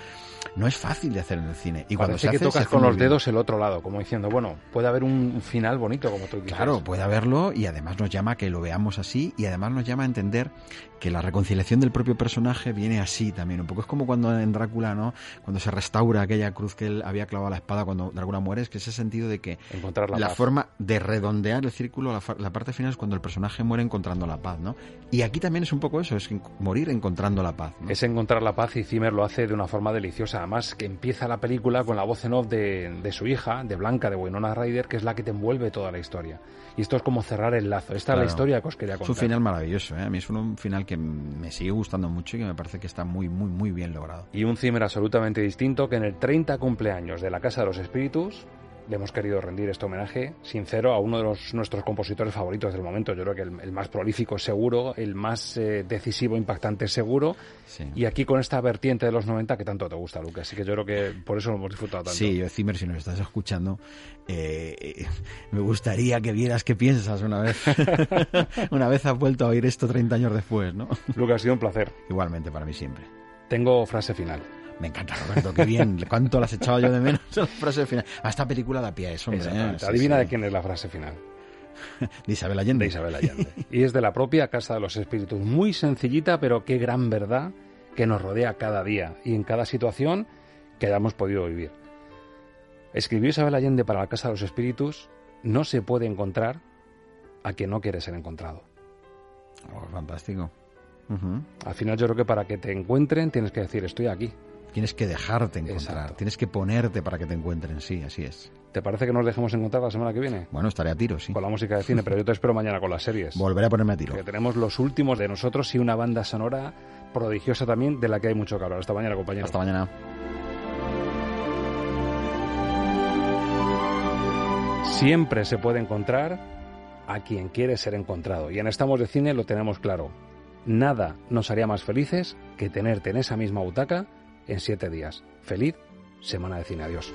no es fácil de hacer en el cine. Y cuando se que tocas con los dedos el otro lado, como diciendo, bueno, puede haber un final bonito, como tú dices. Claro, puede haberlo y además nos llama a que lo veamos así y además nos llama a entender que la reconciliación del propio personaje viene así también. Un poco es como cuando en Drácula, ¿no? Cuando se restaura aquella cruz que él había clavado a la espada cuando Drácula muere, es que ese sentido de que Encontrar la, forma de redondear el círculo, la, la, parte final es cuando el personaje muere encontrando la paz, ¿no? Y aquí también es un poco eso, es morir encontrando la paz. Es encontrar la paz y Zimmer lo hace de una forma deliciosa. Además, que empieza la película con la voz en off de, de su hija, de Blanca, de Winona Ryder, que es la que te envuelve toda la historia. Y esto es como cerrar el lazo. Esta es la historia que os quería contar. Es un final maravilloso, ¿eh? A mí es un final que me sigue gustando mucho y que me parece que está muy, muy, muy bien logrado. Y un Zimmer absolutamente distinto que en el 30 cumpleaños de la Casa de los Espíritus le hemos querido rendir este homenaje sincero a uno de los, nuestros compositores favoritos del momento. Yo creo que el, más prolífico seguro, el más eh, decisivo, impactante seguro. Y aquí con esta vertiente de los 90 que tanto te gusta, Lucas. Así que yo creo que por eso lo hemos disfrutado tanto. Sí, yo, Zimmer, si nos estás escuchando, eh, me gustaría que vieras qué piensas una vez. [laughs] [laughs] una vez has vuelto a oír esto 30 años después, ¿no? Lucas, ha sido un placer. Igualmente, para mí siempre. Tengo frase final. Me encanta, Roberto, qué bien. ¿Cuánto las echado yo de menos la frase final? A esta película da pie a eso, hombre. ¿eh? Adivina de quién es la frase final. [laughs] de Isabel Allende. De Isabel Allende. y es de la propia Casa de los Espíritus. Muy sencillita, pero qué gran verdad que nos rodea cada día y en cada situación que hayamos podido vivir. Escribió Isabel Allende para la Casa de los Espíritus, no se puede encontrar a quien no quiere ser encontrado. Oh, fantástico. Al final yo creo que para que te encuentren tienes que decir estoy aquí. Tienes que dejarte encontrar, tienes que ponerte para que te encuentren, sí, así es. ¿Te parece que nos dejemos encontrar la semana que viene? Bueno, estaré a tiro, sí. Con la música de cine, pero yo te espero mañana con las series. Volveré a ponerme a tiro. Que tenemos los últimos de nosotros y una banda sonora prodigiosa también de la que hay mucho que hablar. Hasta mañana, compañero. Hasta mañana. Siempre se puede encontrar a quien quiere ser encontrado. Y en Estamos de Cine lo tenemos claro. Nada nos haría más felices que tenerte en esa misma butaca en siete días. Feliz semana de cine. Adiós.